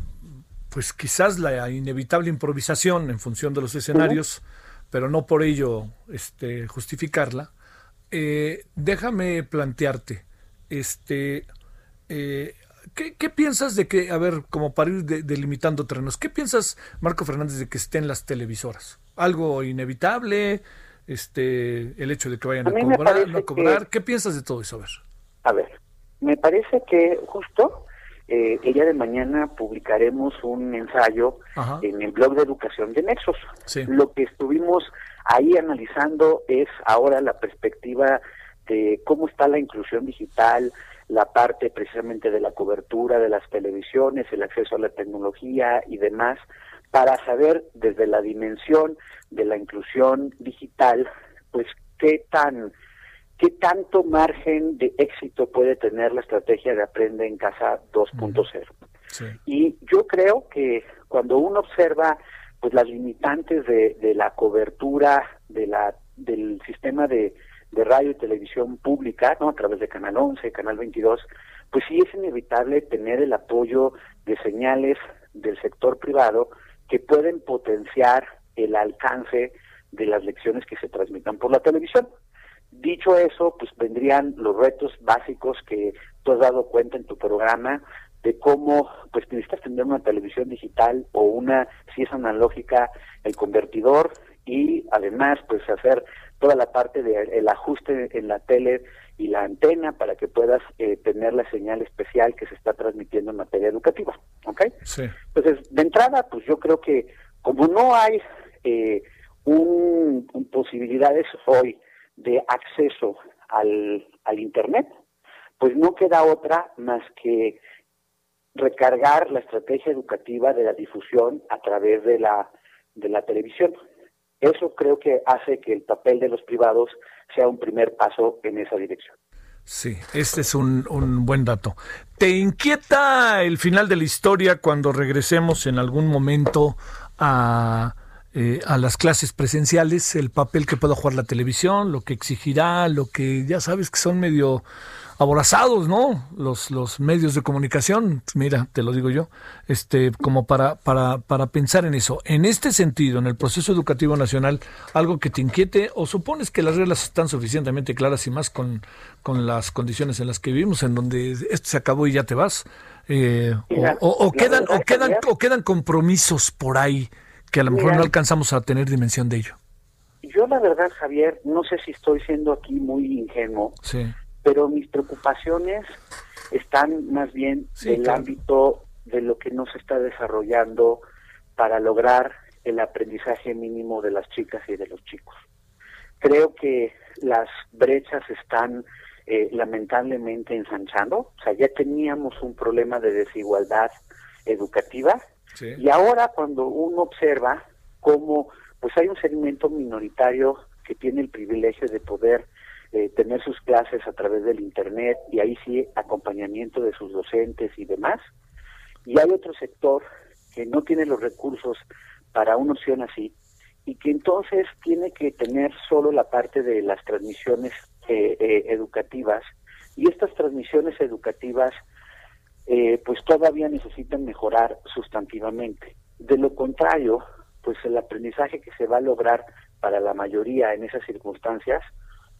pues quizás la inevitable improvisación en función de los escenarios, pero no por ello este, justificarla, eh, déjame plantearte, este, eh, ¿qué, piensas de que, a ver, como para ir delimitando terrenos, ¿qué piensas, Marco Fernández, de que estén las televisoras? ¿Algo inevitable? Este el hecho de que vayan a, cobrar, no cobrar. ¿Qué piensas de todo eso? A ver. A ver, me parece que justo eh, el día de mañana publicaremos un ensayo en el blog de educación de Nexos. Lo que estuvimos ahí analizando es ahora la perspectiva de cómo está la inclusión digital, la parte precisamente de la cobertura de las televisiones, el acceso a la tecnología y demás, para saber desde la dimensión de la inclusión digital, pues qué tan qué tanto margen de éxito puede tener la estrategia de Aprende en Casa 2.0. Y yo creo que cuando uno observa pues las limitantes de, de la cobertura de la del sistema de, de radio y televisión pública, ¿no? A través de Canal 11, Canal 22, pues sí es inevitable tener el apoyo de señales del sector privado que pueden potenciar el alcance de las lecciones que se transmitan por la televisión. Dicho eso, pues vendrían los retos básicos que tú has dado cuenta en tu programa de cómo pues necesitas tener una televisión digital o una, si es analógica, el convertidor y además pues hacer toda la parte del ajuste en la tele y la antena para que puedas eh, tener la señal especial que se está transmitiendo en materia educativa, ¿ok? Sí. Entonces, de entrada, pues yo creo que como no hay eh, un, posibilidades hoy de acceso al, al Internet, pues no queda otra más que recargar la estrategia educativa de la difusión a través de la, de la televisión. Eso creo que hace que el papel de los privados sea un primer paso en esa dirección. Sí, este es un, un, buen dato. ¿Te inquieta el final de la historia cuando regresemos en algún momento a, eh, a las clases presenciales, el papel que pueda jugar la televisión, lo que exigirá, lo que ya sabes que son medio aborazados, ¿no? Los, los medios de comunicación, mira, te lo digo yo, este, como para, para, para pensar en eso. En este sentido, en el proceso educativo nacional, algo que te inquiete, o supones que las reglas están suficientemente claras y más con, con las condiciones en las que vivimos, en donde esto se acabó y ya te vas, eh, o, quedan, o, quedan, o quedan compromisos por ahí que a lo mejor no alcanzamos a tener dimensión de ello. Yo la verdad, Javier, no sé si estoy siendo aquí muy ingenuo, sí pero mis preocupaciones están más bien en el ámbito de lo que no se está desarrollando para lograr el aprendizaje mínimo de las chicas y de los chicos. Creo que las brechas están eh, lamentablemente ensanchando, o sea, ya teníamos un problema de desigualdad educativa y ahora cuando uno observa cómo pues hay un segmento minoritario que tiene el privilegio de poder eh, tener sus clases a través del Internet y ahí sí acompañamiento de sus docentes y demás. Y hay otro sector que no tiene los recursos para una opción así y que entonces tiene que tener solo la parte de las transmisiones eh, eh, educativas y estas transmisiones educativas pues todavía necesitan mejorar sustantivamente. De lo contrario, pues el aprendizaje que se va a lograr para la mayoría en esas circunstancias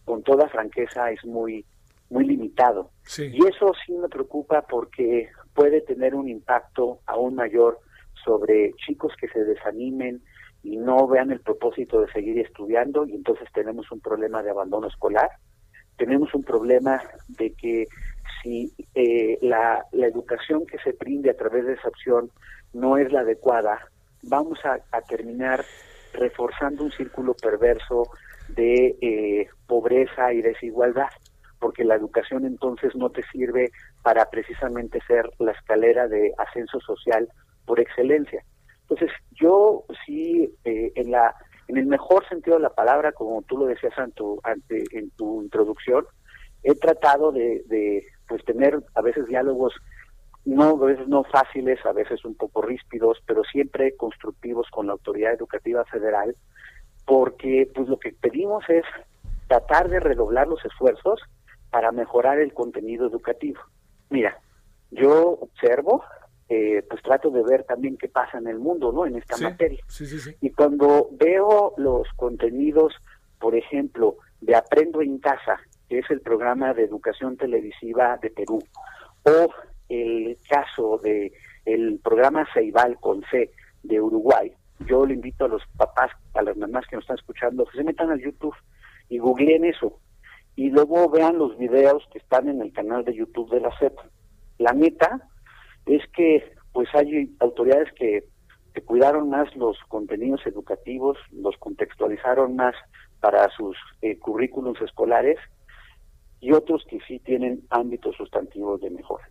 con toda franqueza es muy muy limitado. Y eso sí me preocupa porque puede tener un impacto aún mayor sobre chicos que se desanimen y no vean el propósito de seguir estudiando y entonces tenemos un problema de abandono escolar. Tenemos un problema de que si eh, la, la educación que se brinde a través de esa opción no es la adecuada, vamos a, a terminar reforzando un círculo perverso de eh, pobreza y desigualdad, porque la educación entonces no te sirve para precisamente ser la escalera de ascenso social por excelencia. Entonces, yo sí, eh, en la en el mejor sentido de la palabra, como tú lo decías en tu, ante, en tu introducción, he tratado de, de pues tener a veces diálogos no a veces no fáciles, a veces un poco ríspidos, pero siempre constructivos con la autoridad educativa federal porque pues lo que pedimos es tratar de redoblar los esfuerzos para mejorar el contenido educativo. Mira, yo observo, eh, pues trato de ver también qué pasa en el mundo, ¿no? En esta materia. y cuando veo los contenidos, por ejemplo, de Aprendo en Casa, que es el programa de educación televisiva de Perú, o el caso de el programa Ceibal con C de Uruguay, yo le invito a los papás, a las mamás que nos están escuchando, que se metan al YouTube y googleen eso. Y luego vean los videos que están en el canal de YouTube de la CEP. La meta es que pues hay autoridades que, cuidaron más los contenidos educativos, los contextualizaron más para sus eh, currículums escolares y otros que sí tienen ámbitos sustantivos de mejora.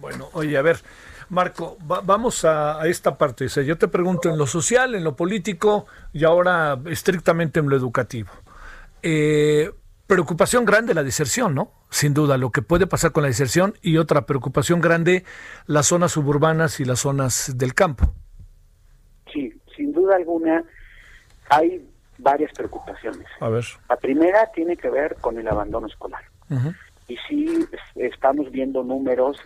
Bueno, oye, a ver, Marco, vamos a, esta parte. O yo te pregunto en lo social, en lo político y ahora estrictamente en lo educativo. Eh, preocupación grande la deserción, ¿no? Sin duda, lo que puede pasar con la deserción y otra preocupación grande, las zonas suburbanas y las zonas del campo. Sí, sin duda alguna hay varias preocupaciones. A ver. La primera tiene que ver con el abandono escolar. Y sí, estamos viendo números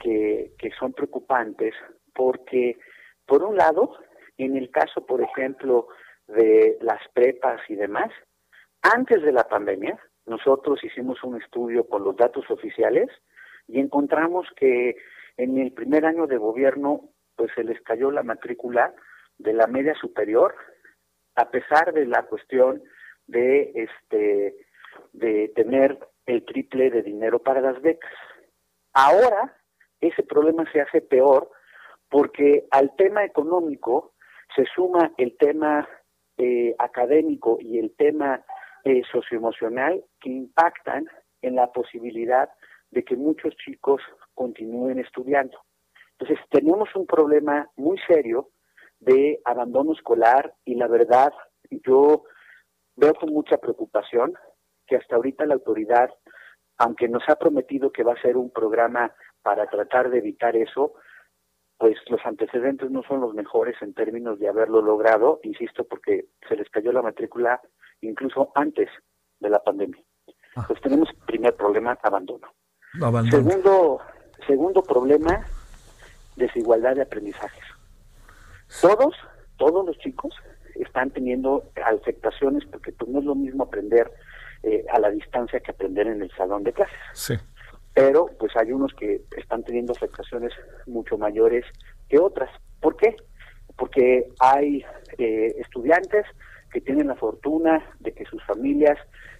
que, son preocupantes porque, por un lado, en el caso, por ejemplo, de las prepas y demás, antes de la pandemia, nosotros hicimos un estudio con los datos oficiales y encontramos que en el primer año de gobierno, pues se les cayó la matrícula de la media superior, a pesar de la cuestión de este de tener el triple de dinero para las becas. Ahora ese problema se hace peor porque al tema económico se suma el tema eh, académico y el tema eh, socioemocional que impactan en la posibilidad de que muchos chicos continúen estudiando. Entonces, tenemos un problema muy serio de abandono escolar y la verdad, yo veo con mucha preocupación que hasta ahorita la autoridad, aunque nos ha prometido que va a ser un programa para tratar de evitar eso, pues los antecedentes no son los mejores en términos de haberlo logrado, insisto, porque se les cayó la matrícula incluso antes de la pandemia. Ah. Pues tenemos primer problema, abandono. Segundo, segundo problema, desigualdad de aprendizajes. Todos, todos los chicos están teniendo afectaciones porque pues, no es lo mismo aprender eh, a la distancia que aprender en el salón de clases. Sí. Pero pues hay unos que están teniendo afectaciones mucho mayores que otras. ¿Por qué? Porque hay eh, estudiantes que tienen la fortuna de que sus familias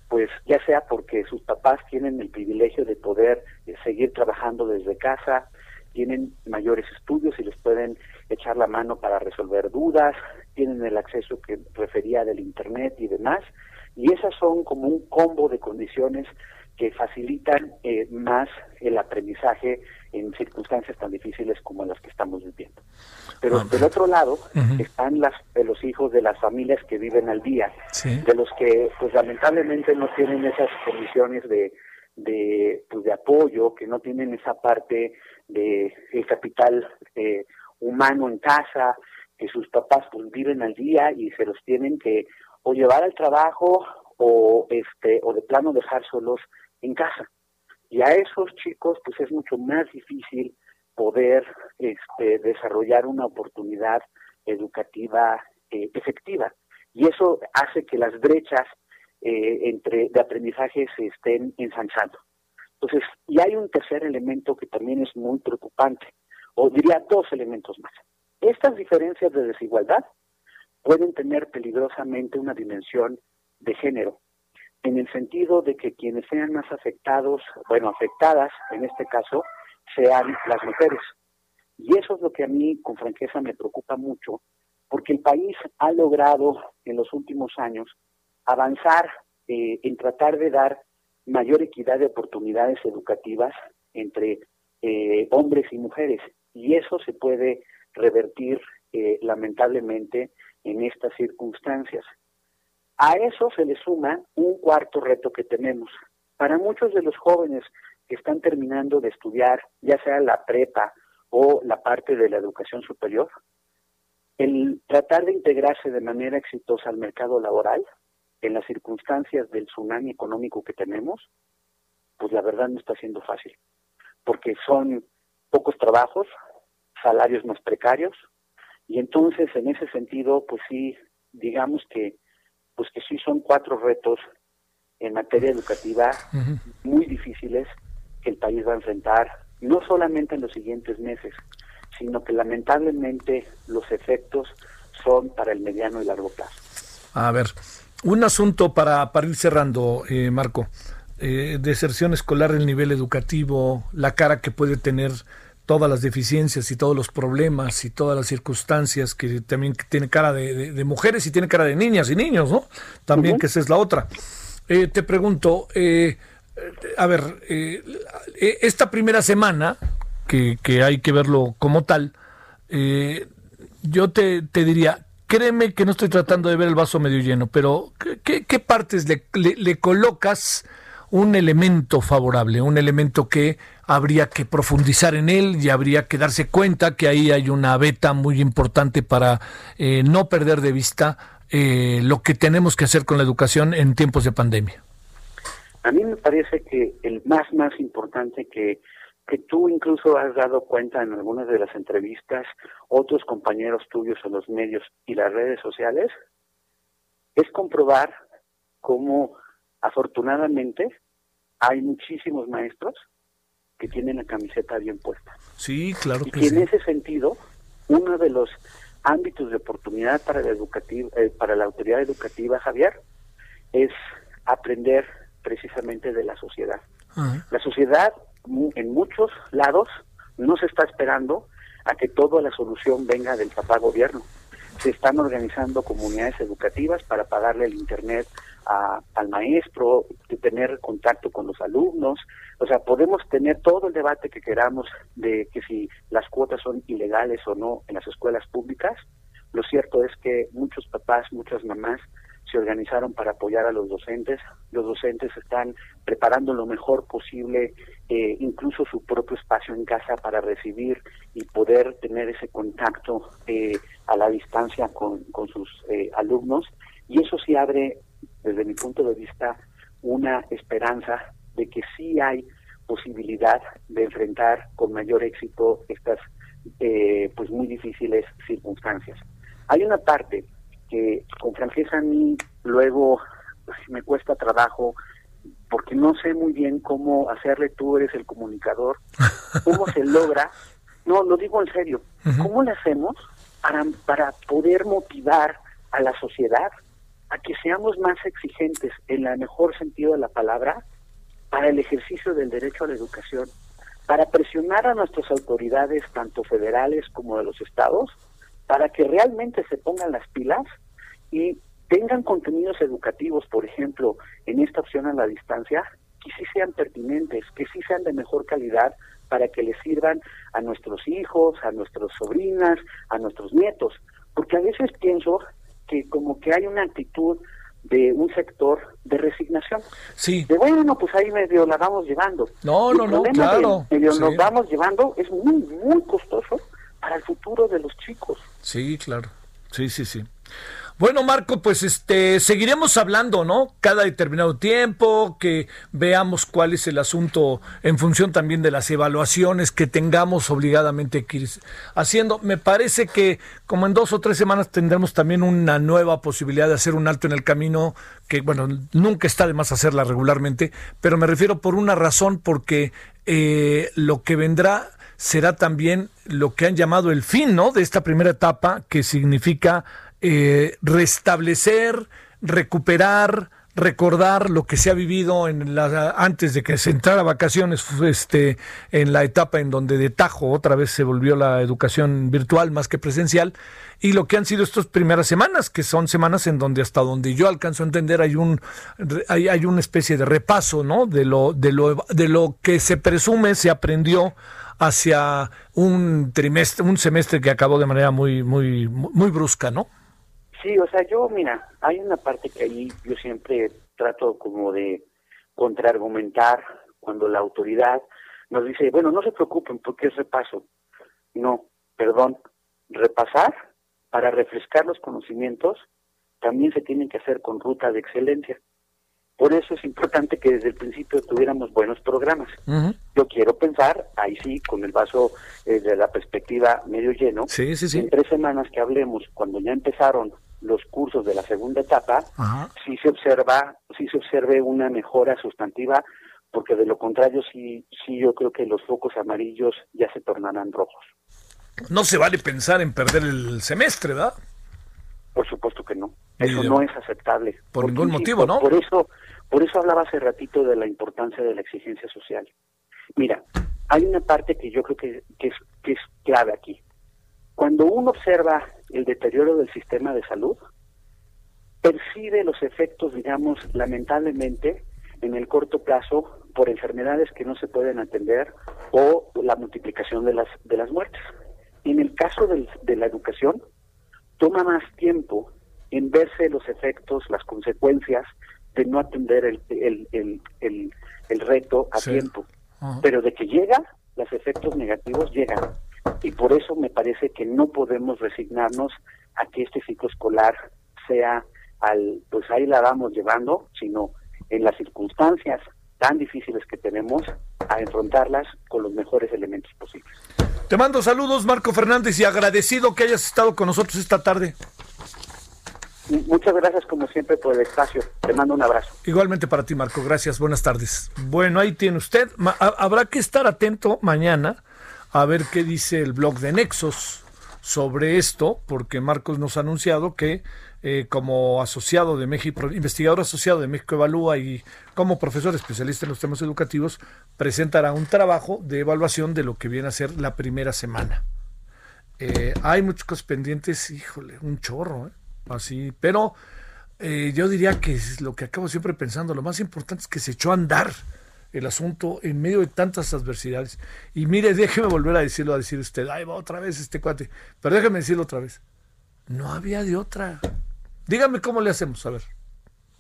pues ya sea porque sus papás tienen el privilegio de poder eh, seguir trabajando desde casa, tienen mayores estudios y les pueden echar la mano para resolver dudas, tienen el acceso que refería del Internet y demás, y esas son como un combo de condiciones que facilitan eh, más el aprendizaje en circunstancias tan difíciles como las que estamos viviendo. Pero del otro lado están las, los hijos de las familias que viven al día, de los que pues lamentablemente no tienen esas condiciones de, de, pues, de apoyo, que no tienen esa parte de el capital eh, humano en casa, que sus papás pues viven al día y se los tienen que o llevar al trabajo o este o de plano dejar solos en casa. Y a esos chicos pues es mucho más difícil poder este, desarrollar una oportunidad educativa eh, efectiva. Y eso hace que las brechas eh, entre de aprendizaje se estén ensanchando. Entonces, y hay un tercer elemento que también es muy preocupante, o diría dos elementos más. Estas diferencias de desigualdad pueden tener peligrosamente una dimensión de género en el sentido de que quienes sean más afectados, bueno, afectadas en este caso, sean las mujeres. Y eso es lo que a mí, con franqueza, me preocupa mucho, porque el país ha logrado en los últimos años avanzar eh, en tratar de dar mayor equidad de oportunidades educativas entre eh, hombres y mujeres. Y eso se puede revertir eh, lamentablemente en estas circunstancias. A eso se le suma un cuarto reto que tenemos. Para muchos de los jóvenes que están terminando de estudiar, ya sea la prepa o la parte de la educación superior, el tratar de integrarse de manera exitosa al mercado laboral, en las circunstancias del tsunami económico que tenemos, pues la verdad no está siendo fácil, porque son pocos trabajos, salarios más precarios, y entonces en ese sentido, pues sí, digamos que pues que sí son cuatro retos en materia educativa muy difíciles que el país va a enfrentar, no solamente en los siguientes meses, sino que lamentablemente los efectos son para el mediano y largo plazo. A ver, un asunto para, para ir cerrando, eh, Marco. Eh, deserción escolar el nivel educativo, la cara que puede tener todas las deficiencias y todos los problemas y todas las circunstancias que también tiene cara de, mujeres y tiene cara de niñas y niños, ¿no? También que esa es la otra. Eh, te pregunto, eh, a ver, eh, esta primera semana, que, hay que verlo como tal, yo te, diría, créeme que no estoy tratando de ver el vaso medio lleno, pero ¿qué, qué partes le, colocas? un elemento favorable, un elemento que habría que profundizar en él y habría que darse cuenta que ahí hay una beta muy importante para eh, no perder de vista eh, lo que tenemos que hacer con la educación en tiempos de pandemia. A mí me parece que el más, más importante que, que tú incluso has dado cuenta en algunas de las entrevistas, otros compañeros tuyos en los medios y las redes sociales, es comprobar cómo afortunadamente hay muchísimos maestros que tienen la camiseta bien puesta. Sí, claro que y en ese sentido, uno de los ámbitos de oportunidad para la educativa, eh, para la autoridad educativa, Javier, es aprender precisamente de la sociedad. La sociedad en muchos lados no se está esperando a que toda la solución venga del papá gobierno, se están organizando comunidades educativas para pagarle el internet al maestro, de tener contacto con los alumnos. O sea, podemos tener todo el debate que queramos de que si las cuotas son ilegales o no en las escuelas públicas. Lo cierto es que muchos papás, muchas mamás se organizaron para apoyar a los docentes. Los docentes están preparando lo mejor posible, eh, incluso su propio espacio en casa para recibir y poder tener ese contacto eh, a la distancia con, sus eh, alumnos. Y eso sí abre, desde mi punto de vista, una esperanza de que sí hay posibilidad de enfrentar con mayor éxito estas pues muy difíciles circunstancias. Hay una parte que con franqueza a mí luego me cuesta trabajo porque no sé muy bien cómo hacerle, tú eres el comunicador, cómo se logra, no, lo digo en serio, ¿cómo le hacemos para, para poder motivar a la sociedad a que seamos más exigentes en el mejor sentido de la palabra para el ejercicio del derecho a la educación, para presionar a nuestras autoridades, tanto federales como de los estados, para que realmente se pongan las pilas y tengan contenidos educativos, por ejemplo, en esta opción a la distancia, que sí sean pertinentes, que sí sean de mejor calidad para que les sirvan a nuestros hijos, a nuestras sobrinas, a nuestros nietos. Porque a veces pienso que como que hay una actitud de un sector de resignación. Sí. De bueno, pues ahí medio la vamos llevando. No, no, no, claro. medio nos vamos llevando es muy, muy costoso para el futuro de los chicos. Sí, claro. Sí, sí, sí. Bueno, Marco, pues este seguiremos hablando, ¿no? Cada determinado tiempo, que veamos cuál es el asunto en función también de las evaluaciones que tengamos obligadamente que ir haciendo. Me parece que como en dos o tres semanas tendremos también una nueva posibilidad de hacer un alto en el camino, que bueno, nunca está de más hacerla regularmente, pero me refiero por una razón, porque eh, lo que vendrá será también lo que han llamado el fin, ¿no? De esta primera etapa, que significa eh, restablecer, recuperar, recordar lo que se ha vivido en la, antes de que se entrara a vacaciones, este, en la etapa en donde de tajo otra vez se volvió la educación virtual más que presencial, y lo que han sido estas primeras semanas, que son semanas en donde hasta donde yo alcanzo a entender hay un hay, hay una especie de repaso, ¿no? De lo de lo de lo que se presume se aprendió hacia un trimestre, un semestre que acabó de manera muy muy muy brusca, ¿no? Sí, o sea, yo, mira, hay una parte que ahí yo siempre trato como de contraargumentar cuando la autoridad nos dice, bueno, no se preocupen porque es repaso. No, perdón, repasar para refrescar los conocimientos también se tienen que hacer con ruta de excelencia. Por eso es importante que desde el principio tuviéramos buenos programas. Yo quiero pensar, ahí sí, con el vaso eh, de la perspectiva medio lleno, sí, sí, sí. en tres semanas que hablemos, cuando ya empezaron los cursos de la segunda etapa, sí se observa, sí se observe una mejora sustantiva, porque de lo contrario sí, sí yo creo que los focos amarillos ya se tornarán rojos. No se vale pensar en perder el semestre, ¿verdad? Por supuesto que no. Eso no es aceptable. Por ningún motivo, ¿no? Por eso, por eso hablaba hace ratito de la importancia de la exigencia social. Mira, hay una parte que yo creo que, es, clave aquí. Cuando uno observa el deterioro del sistema de salud, percibe los efectos, digamos, lamentablemente, en el corto plazo por enfermedades que no se pueden atender o la multiplicación de las muertes. En el caso de la educación, toma más tiempo en verse los efectos, las consecuencias de no atender el, el, el, el, reto a tiempo. Pero de que llega, los efectos negativos llegan. Y por eso me parece que no podemos resignarnos a que este ciclo escolar sea al, pues ahí la vamos llevando, sino en las circunstancias tan difíciles que tenemos, a enfrentarlas con los mejores elementos posibles. Te mando saludos, Marco Fernández, y agradecido que hayas estado con nosotros esta tarde. Muchas gracias como siempre por el espacio. Te mando un abrazo. Igualmente para ti, Marco. Gracias. Buenas tardes. Bueno, ahí tiene usted. habrá que estar atento mañana a ver qué dice el blog de Nexos sobre esto, porque Marcos nos ha anunciado que eh, como asociado de México, investigador asociado de México Evalúa y como profesor especialista en los temas educativos, presentará un trabajo de evaluación de lo que viene a ser la primera semana. Eh, hay muchas cosas pendientes, híjole, un chorro, ¿eh? Así, pero eh, yo diría que es lo que acabo siempre pensando, lo más importante es que se echó a andar el asunto en medio de tantas adversidades. Y mire, déjeme volver a decirlo, a decir usted, ay, va otra vez este cuate, pero déjeme decirlo otra vez, no había de otra. Dígame cómo le hacemos, a ver.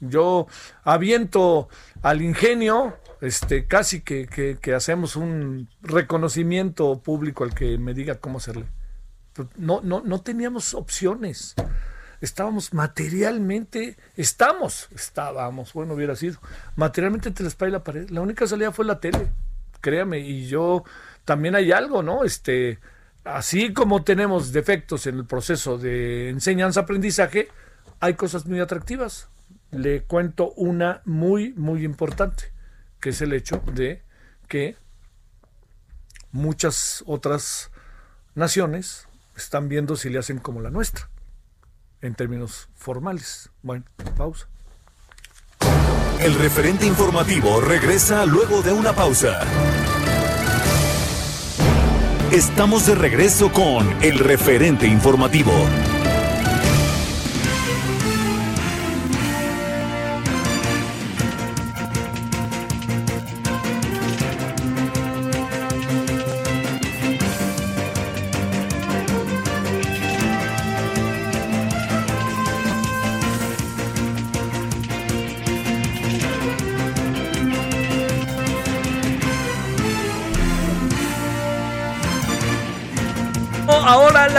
Yo aviento al ingenio, este, casi que, que hacemos un reconocimiento público al que me diga cómo hacerle. No, no, no teníamos opciones. Estábamos materialmente, estamos, estábamos, bueno, hubiera sido, materialmente entre la espalda y la pared. La única salida fue la tele, créame, y yo también hay algo, ¿no? Este, así como tenemos defectos en el proceso de enseñanza-aprendizaje, hay cosas muy atractivas. Le cuento una muy, muy importante, que es el hecho de que muchas otras naciones están viendo si le hacen como la nuestra, en términos formales. Bueno, pausa. El referente informativo regresa luego de una pausa. Estamos de regreso con el referente informativo.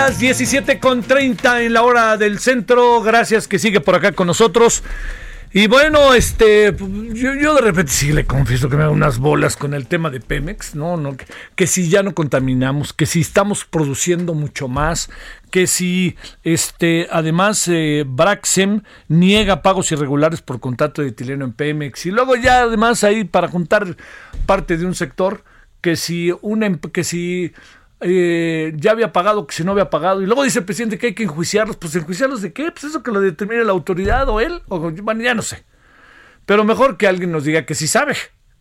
Ahora a las 17.30 en la hora del centro. Gracias que sigue por acá con nosotros. Y bueno, este, yo, de repente sí le confieso que me hago unas bolas con el tema de Pemex, no que, si ya no contaminamos, que si estamos produciendo mucho más, que si, este, además, eh, Braxem niega pagos irregulares por contrato de etileno en Pemex. Y luego ya, además, ahí para juntar parte de un sector, que si, una, em, que si eh, ya había pagado, que si no había pagado. Y luego dice el presidente que hay que enjuiciarlos. Pues enjuiciarlos de qué? Pues eso que lo determine la autoridad o él. O, bueno, ya no sé. Pero mejor que alguien nos diga que sí sabe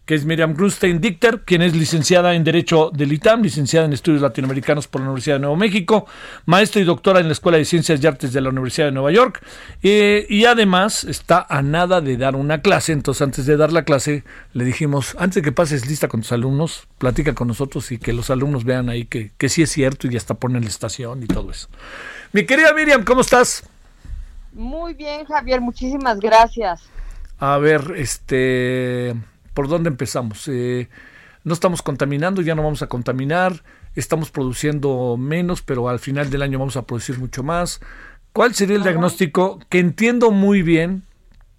que es Miriam Grunstein Dichter, quien es licenciada en Derecho del ITAM, licenciada en Estudios Latinoamericanos por la Universidad de Nuevo México, maestra y doctora en la Escuela de Ciencias y Artes de la Universidad de Nueva York, eh, y además está a nada de dar una clase. Entonces, antes de dar la clase, le dijimos, antes de que pases lista con tus alumnos, platica con nosotros y que los alumnos vean ahí que, que sí es cierto y ya está ponen la estación y todo eso. Mi querida Miriam, ¿cómo estás? Muy bien, Javier, muchísimas gracias. A ver, este ¿Por dónde empezamos? Eh, no estamos contaminando, ya no vamos a contaminar, estamos produciendo menos, pero al final del año vamos a producir mucho más. ¿Cuál sería el diagnóstico? Que entiendo muy bien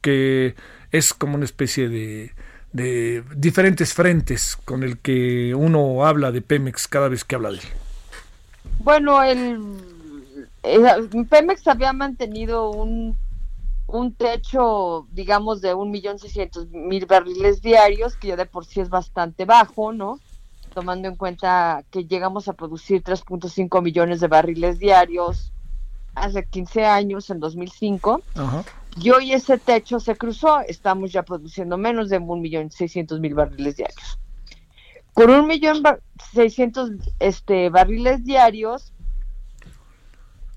que es como una especie de, de diferentes frentes con el que uno habla de Pemex cada vez que habla de él. Bueno, el, el Pemex había mantenido un un techo, digamos, de un millón seiscientos mil barriles diarios, que ya de por sí es bastante bajo, ¿no? Tomando en cuenta que llegamos a producir 3.5 millones de barriles diarios hace 15 años, en 2005. Y hoy ese techo se cruzó, estamos ya produciendo menos de un millón seiscientos mil barriles diarios. Con un millón seiscientos este, barriles diarios,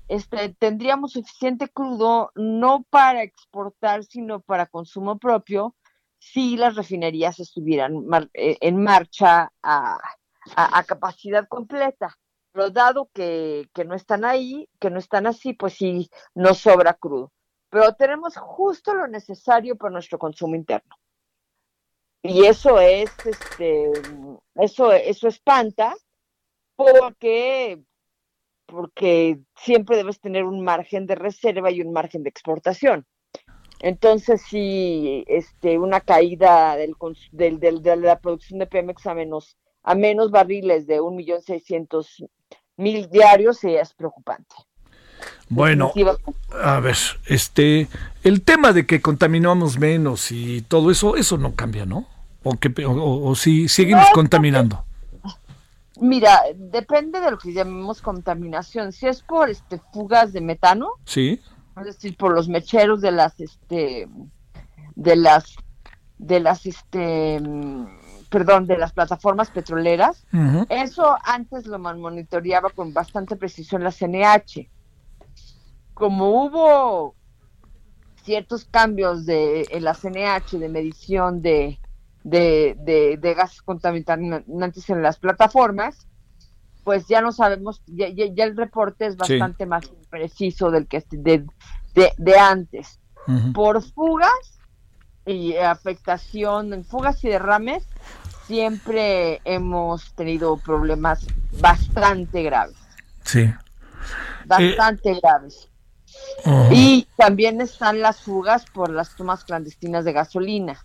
este, tendríamos suficiente crudo no para exportar, sino para consumo propio, si las refinerías estuvieran eh, en marcha a, capacidad completa. Pero dado que, no están ahí, que no están así, pues sí nos sobra crudo. Pero tenemos justo lo necesario para nuestro consumo interno. Y eso es, este, eso, eso espanta, porque porque siempre debes tener un margen de reserva y un margen de exportación. Entonces, si este, una caída del, del, de la producción de Pemex a menos, a menos barriles de 1.600.000 diarios es preocupante. Bueno, a ver, este, el tema de que contaminamos menos y todo eso, eso no cambia, ¿no? O que, o, si seguimos contaminando. Mira, depende de lo que llamemos contaminación. Si es por este fugas de metano, sí, es decir, por los mecheros de las este de las de las este perdón, de las plataformas petroleras. Eso antes lo monitoreaba con bastante precisión la CNH. Como hubo ciertos cambios de, en la CNH de medición de, de, de, gases contaminantes en las plataformas, pues ya no sabemos, ya, ya, el reporte es bastante más preciso del que de, de, antes. Por fugas y afectación, en fugas y derrames, siempre hemos tenido problemas bastante graves. Sí. Bastante graves. Y también están las fugas por las tomas clandestinas de gasolina.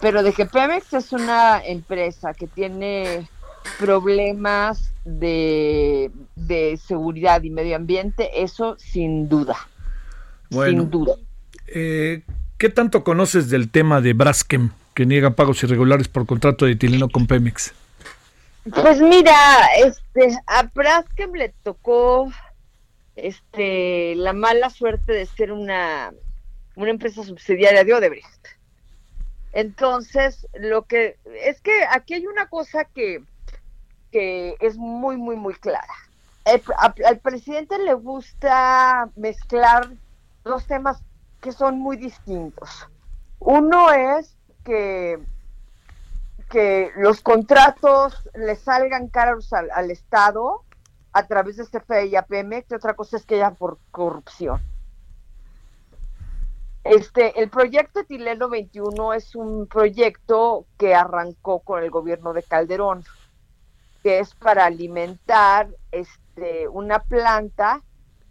Pero de que Pemex es una empresa que tiene problemas de, seguridad y medio ambiente, eso sin duda. sin duda. Eh, ¿Qué tanto conoces del tema de Braskem, que niega pagos irregulares por contrato de etileno con Pemex? Pues mira, este, a Braskem le tocó este, la mala suerte de ser una, una empresa subsidiaria de Odebrecht. Entonces, lo que es que aquí hay una cosa que, que es muy, muy, muy clara. al presidente le gusta mezclar dos temas que son muy distintos. Uno es que, que los contratos le salgan caros al, al Estado a través de CFE y APM, que otra cosa es que haya por corrupción. Este, el proyecto Etileno 21 es un proyecto que arrancó con el gobierno de Calderón, que es para alimentar este, una planta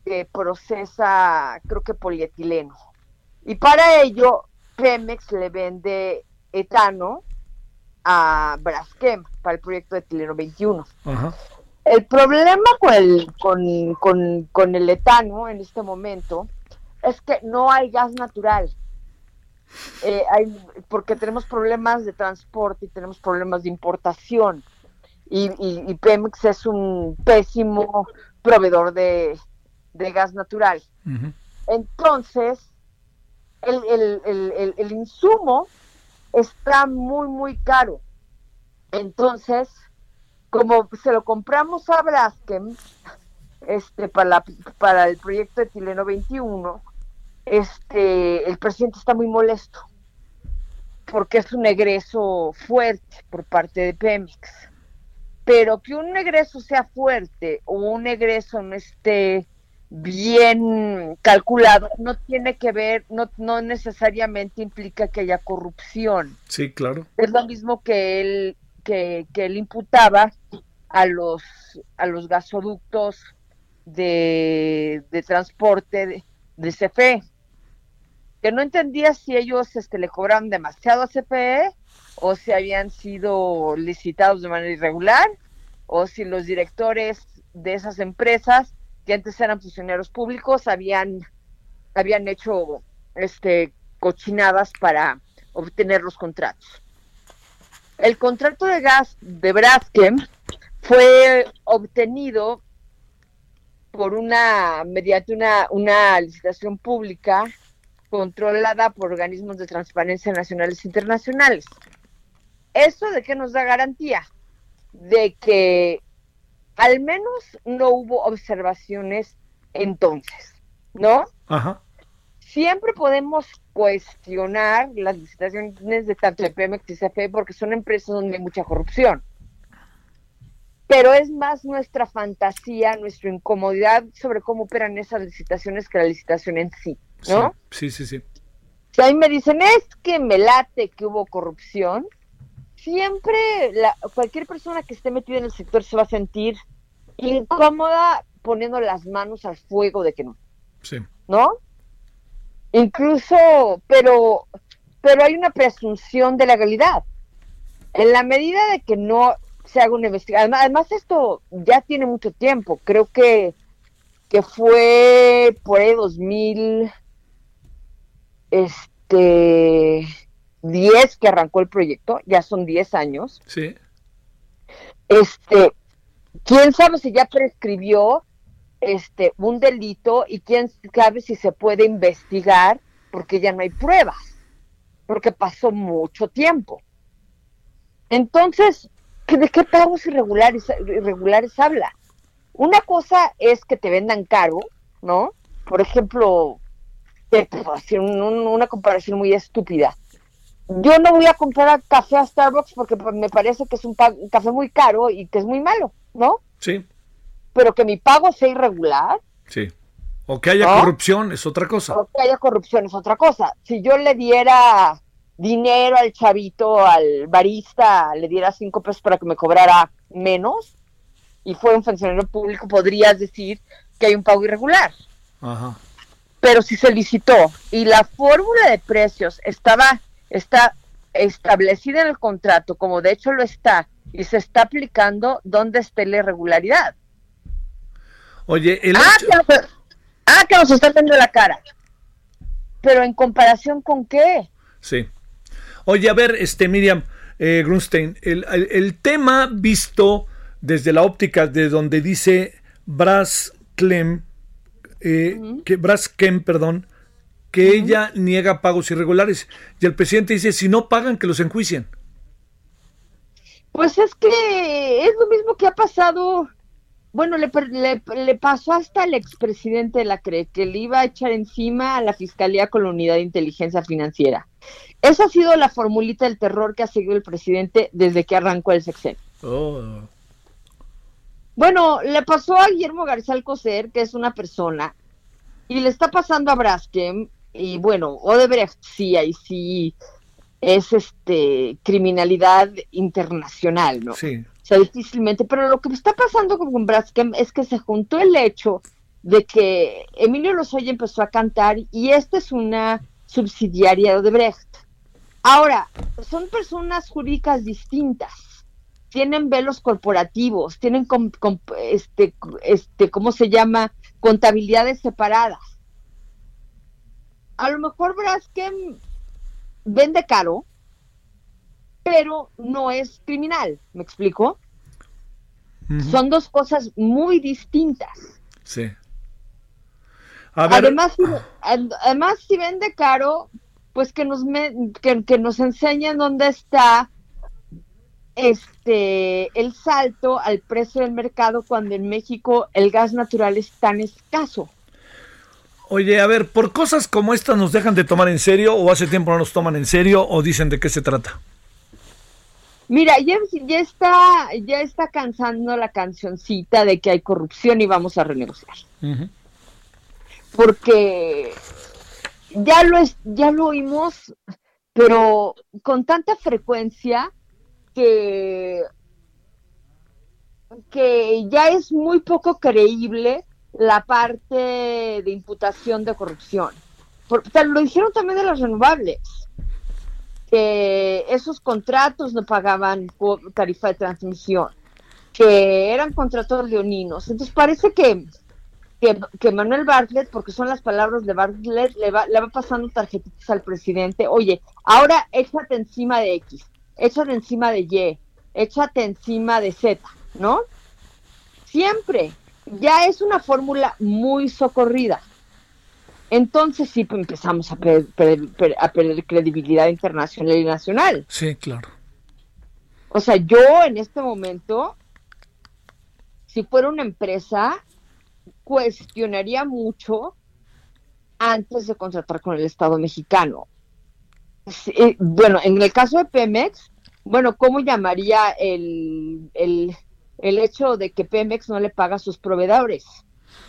que procesa, creo que polietileno. Y para ello, Pemex le vende etano a Braskem para el proyecto de Etileno 21. Ajá. El problema con el, con, con, el etano en este momento es que no hay gas natural. Eh, hay, porque tenemos problemas de transporte y tenemos problemas de importación. Y, y, Pemex es un pésimo proveedor de, gas natural. Entonces, el, el, el, el, insumo está muy, muy caro. Entonces, como se lo compramos a Braskem este para para el proyecto de Tileno 21 este el presidente está muy molesto porque es un egreso fuerte por parte de Pemex pero que un egreso sea fuerte o un egreso no esté bien calculado no tiene que ver, no, no necesariamente implica que haya corrupción. Sí, claro. Es lo mismo que él que, él imputaba a los, a los gasoductos de, transporte de, de, CFE, que no entendía si ellos este, le cobraban demasiado a CFE o si habían sido licitados de manera irregular o si los directores de esas empresas que antes eran funcionarios públicos habían habían hecho este cochinadas para obtener los contratos. El contrato de gas de Braskem fue obtenido por una mediante una, una licitación pública controlada por organismos de transparencia nacionales e internacionales. ¿Eso de qué nos da garantía? De que al menos no hubo observaciones entonces, ¿no? Ajá siempre podemos cuestionar las licitaciones de tanto de Pemex y CFE porque son empresas donde hay mucha corrupción. Pero es más nuestra fantasía, nuestra incomodidad sobre cómo operan esas licitaciones que la licitación en sí, ¿no? Sí, sí, sí. Si ahí me dicen, es que me late que hubo corrupción, siempre la, cualquier persona que esté metida en el sector se va a sentir incómoda poniendo las manos al fuego de que no. Sí. ¿No? Incluso, pero, pero hay una presunción de legalidad. En la medida de que no se haga una investigación, además, esto ya tiene mucho tiempo, creo que, que fue por ahí 2000, este, 10 que arrancó el proyecto, ya son 10 años. Sí. Este, quién sabe si ya prescribió, este un delito y quién sabe si se puede investigar porque ya no hay pruebas, porque pasó mucho tiempo. Entonces, ¿de qué pagos irregulares, irregulares habla? Una cosa es que te vendan caro, ¿no? Por ejemplo, te puedo hacer una comparación muy estúpida. Yo no voy a comprar café a Starbucks porque me parece que es un, un café muy caro y que es muy malo, ¿no? Sí. Pero que mi pago sea irregular. Sí. O que haya corrupción es otra cosa. O que haya corrupción es otra cosa. Si yo le diera dinero al chavito, al barista, le diera cinco pesos para que me cobrara menos y fuera un funcionario público, podrías decir que hay un pago irregular. Ajá. Pero si se licitó y la fórmula de precios estaba está establecida en el contrato, como de hecho lo está, y se está aplicando, ¿dónde está la irregularidad? Oye, el ah, que nos, ah, que nos está viendo la cara. Pero en comparación con qué? Sí. Oye, a ver, este Miriam eh, Grunstein, el, tema visto desde la óptica de donde dice Brass Clem, eh, que Brass Kem, perdón, que ella niega pagos irregulares y el presidente dice si no pagan que los enjuicien. Pues es que es lo mismo que ha pasado, bueno, le, le, pasó hasta al expresidente de la CRE, que le iba a echar encima a la Fiscalía con la Unidad de Inteligencia Financiera. Esa ha sido la formulita del terror que ha seguido el presidente desde que arrancó el sexenio. Oh. Bueno, le pasó a Guillermo García Alcocer, que es una persona, y le está pasando a Braskem, y bueno, Odebrecht sí, ahí sí es este criminalidad internacional, ¿no? Sí. O sea, difícilmente, pero lo que está pasando con Braskem es que se juntó el hecho de que Emilio Lozoya empezó a cantar y esta es una subsidiaria de Odebrecht. Ahora, son personas jurídicas distintas, tienen velos corporativos, tienen este, este, ¿cómo se llama? Contabilidades separadas a lo mejor Braskem vende caro, pero no es criminal, ¿me explico? Son dos cosas muy distintas. Sí. Además, si, además, si vende caro, pues que nos, que, nos enseñen dónde está este el salto al precio del mercado cuando en México el gas natural es tan escaso. Oye, a ver, ¿por cosas como estas nos dejan de tomar en serio o hace tiempo no nos toman en serio o dicen de qué se trata? Mira, ya, ya está ya está cansando la cancioncita de que hay corrupción y vamos a renegociar. Porque ya lo es, ya lo oímos, pero con tanta frecuencia que que ya es muy poco creíble la parte de imputación de corrupción. lo dijeron también de las renovables, que esos contratos no pagaban tarifa de transmisión, que eran contratos leoninos. Entonces parece que, que, Manuel Bartlett, porque son las palabras de Bartlett, le va, le va pasando tarjetitas al presidente, oye, ahora échate encima de X, échate encima de Y, échate encima de Z, ¿no? Siempre, ya es una fórmula muy socorrida. Entonces sí pues, empezamos a perder, a perder credibilidad internacional y nacional. Sí, claro. O sea, yo en este momento, si fuera una empresa, cuestionaría mucho antes de contratar con el Estado mexicano. Eh, bueno, en el caso de Pemex, bueno, ¿cómo llamaría el, el el hecho de que Pemex no le paga a sus proveedores.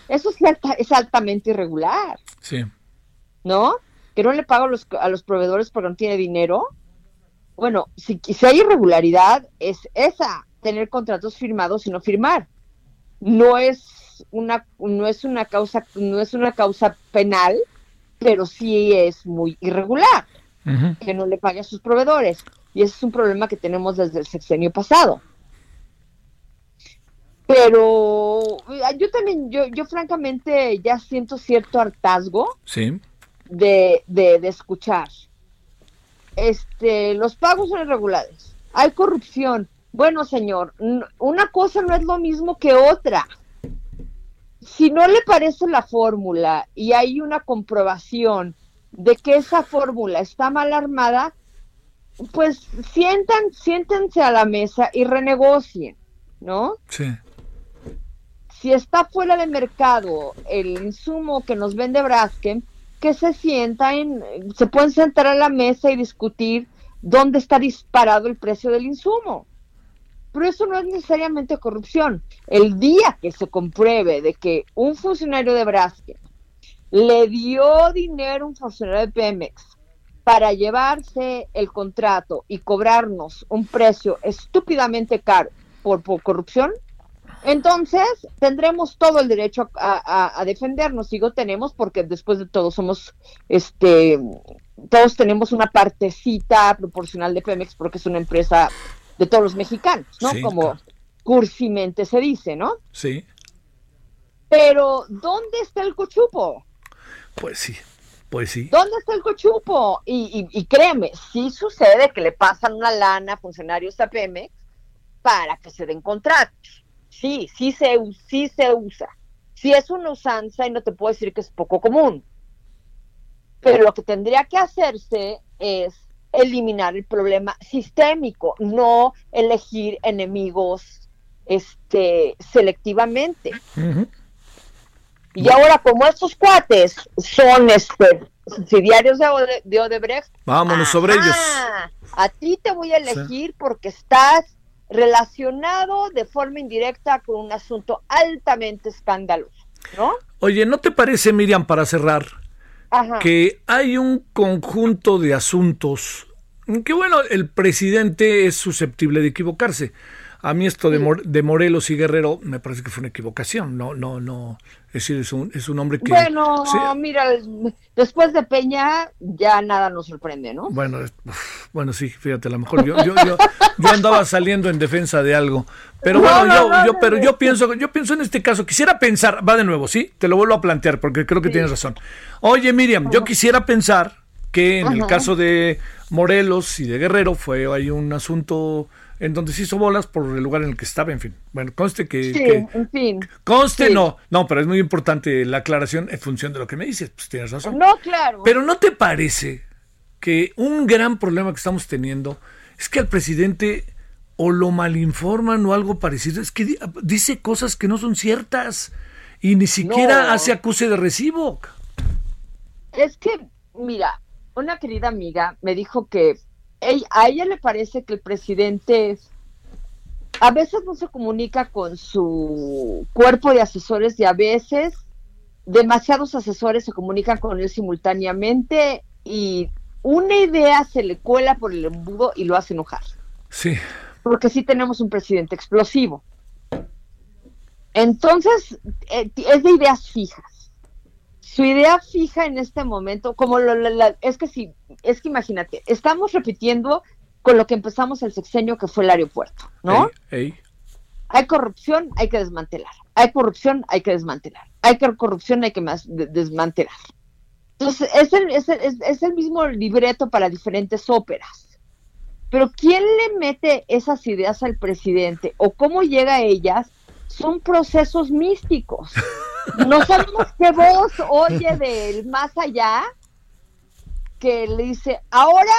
Eso es, altamente irregular. Sí. ¿No? Que no le paga a los, a los proveedores porque no tiene dinero. Bueno, si, si hay irregularidad, es esa, tener contratos firmados y no firmar. No es una, no es una causa, no es una causa penal, pero sí es muy irregular que no le pague a sus proveedores. Y ese es un problema que tenemos desde el sexenio pasado. Pero yo también, yo, yo francamente ya siento cierto hartazgo sí. de, de, escuchar. Este, los pagos son irregulares. Hay corrupción. Bueno, señor, una cosa no es lo mismo que otra. Si no le parece la fórmula y hay una comprobación de que esa fórmula está mal armada, pues sientan, siéntense a la mesa y renegocien, ¿no? Sí. Si está fuera de mercado el insumo que nos vende Braskem, que se sienta en, se pueden sentar a la mesa y discutir dónde está disparado el precio del insumo. Pero eso no es necesariamente corrupción. El día que se compruebe de que un funcionario de Braskem le dio dinero a un funcionario de Pemex para llevarse el contrato y cobrarnos un precio estúpidamente caro por, por corrupción, entonces tendremos todo el derecho a, a, defendernos. Digo tenemos porque después de todo somos, este, todos tenemos una partecita proporcional de Pemex porque es una empresa de todos los mexicanos, ¿no? Como cursimente se dice, ¿no? Sí. Pero ¿dónde está el cochupo? Pues sí, pues sí. ¿Dónde está el cochupo? Y, y, créeme, sí sucede que le pasan una lana a funcionarios a Pemex para que se den contratos. Sí, sí se, sí se usa. Sí es una usanza y no te puedo decir que es poco común. Pero lo que tendría que hacerse es eliminar el problema sistémico, no elegir enemigos este, selectivamente. Y ahora, como estos cuates son este, subsidiarios de, Odebrecht, vámonos sobre ellos. A ti te voy a elegir porque estás relacionado de forma indirecta con un asunto altamente escandaloso, ¿no? Oye, ¿no te parece, Miriam, para cerrar, que hay un conjunto de asuntos que, bueno, el presidente es susceptible de equivocarse? A mí esto de, de, Morelos y Guerrero me parece que fue una equivocación. No, no, no. Es decir, es un, es un hombre que. Bueno, mira, después de Peña ya nada nos sorprende, ¿no? Bueno, bueno, sí, fíjate, a lo mejor yo, yo, yo, andaba saliendo en defensa de algo. Pero bueno, yo, yo, pero yo pienso, yo pienso en este caso, quisiera pensar, va de nuevo, ¿sí? Te lo vuelvo a plantear porque creo que tienes razón. Oye, Miriam, yo quisiera pensar que en el caso de Morelos y de Guerrero fue hay un asunto en donde se hizo bolas por el lugar en el que estaba, en fin. Bueno, conste que... Sí, en fin. Conste, no, no, pero es muy importante la aclaración en función de lo que me dices, pues tienes razón. No, claro. Pero ¿no te parece que un gran problema que estamos teniendo es que al presidente o lo malinforman o algo parecido, es que dice cosas que no son ciertas y ni siquiera hace acuse de recibo? Es que, mira, una querida amiga me dijo que a ella le parece que el presidente a veces no se comunica con su cuerpo de asesores y a veces demasiados asesores se comunican con él simultáneamente y una idea se le cuela por el embudo y lo hace enojar. Sí. Porque sí tenemos un presidente explosivo. Entonces, eh, es de ideas fijas su idea fija en este momento, como lo, es que sí, es que imagínate, estamos repitiendo con lo que empezamos el sexenio que fue el aeropuerto, ¿no? Hay corrupción, hay que desmantelar. Hay corrupción, hay que desmantelar. Hay corrupción, hay que más desmantelar. Entonces, es el, es, el, es el mismo libreto para diferentes óperas. Pero ¿quién le mete esas ideas al presidente o cómo llega a ellas? Son procesos místicos. No sabemos qué voz oye del más allá que le dice, ahora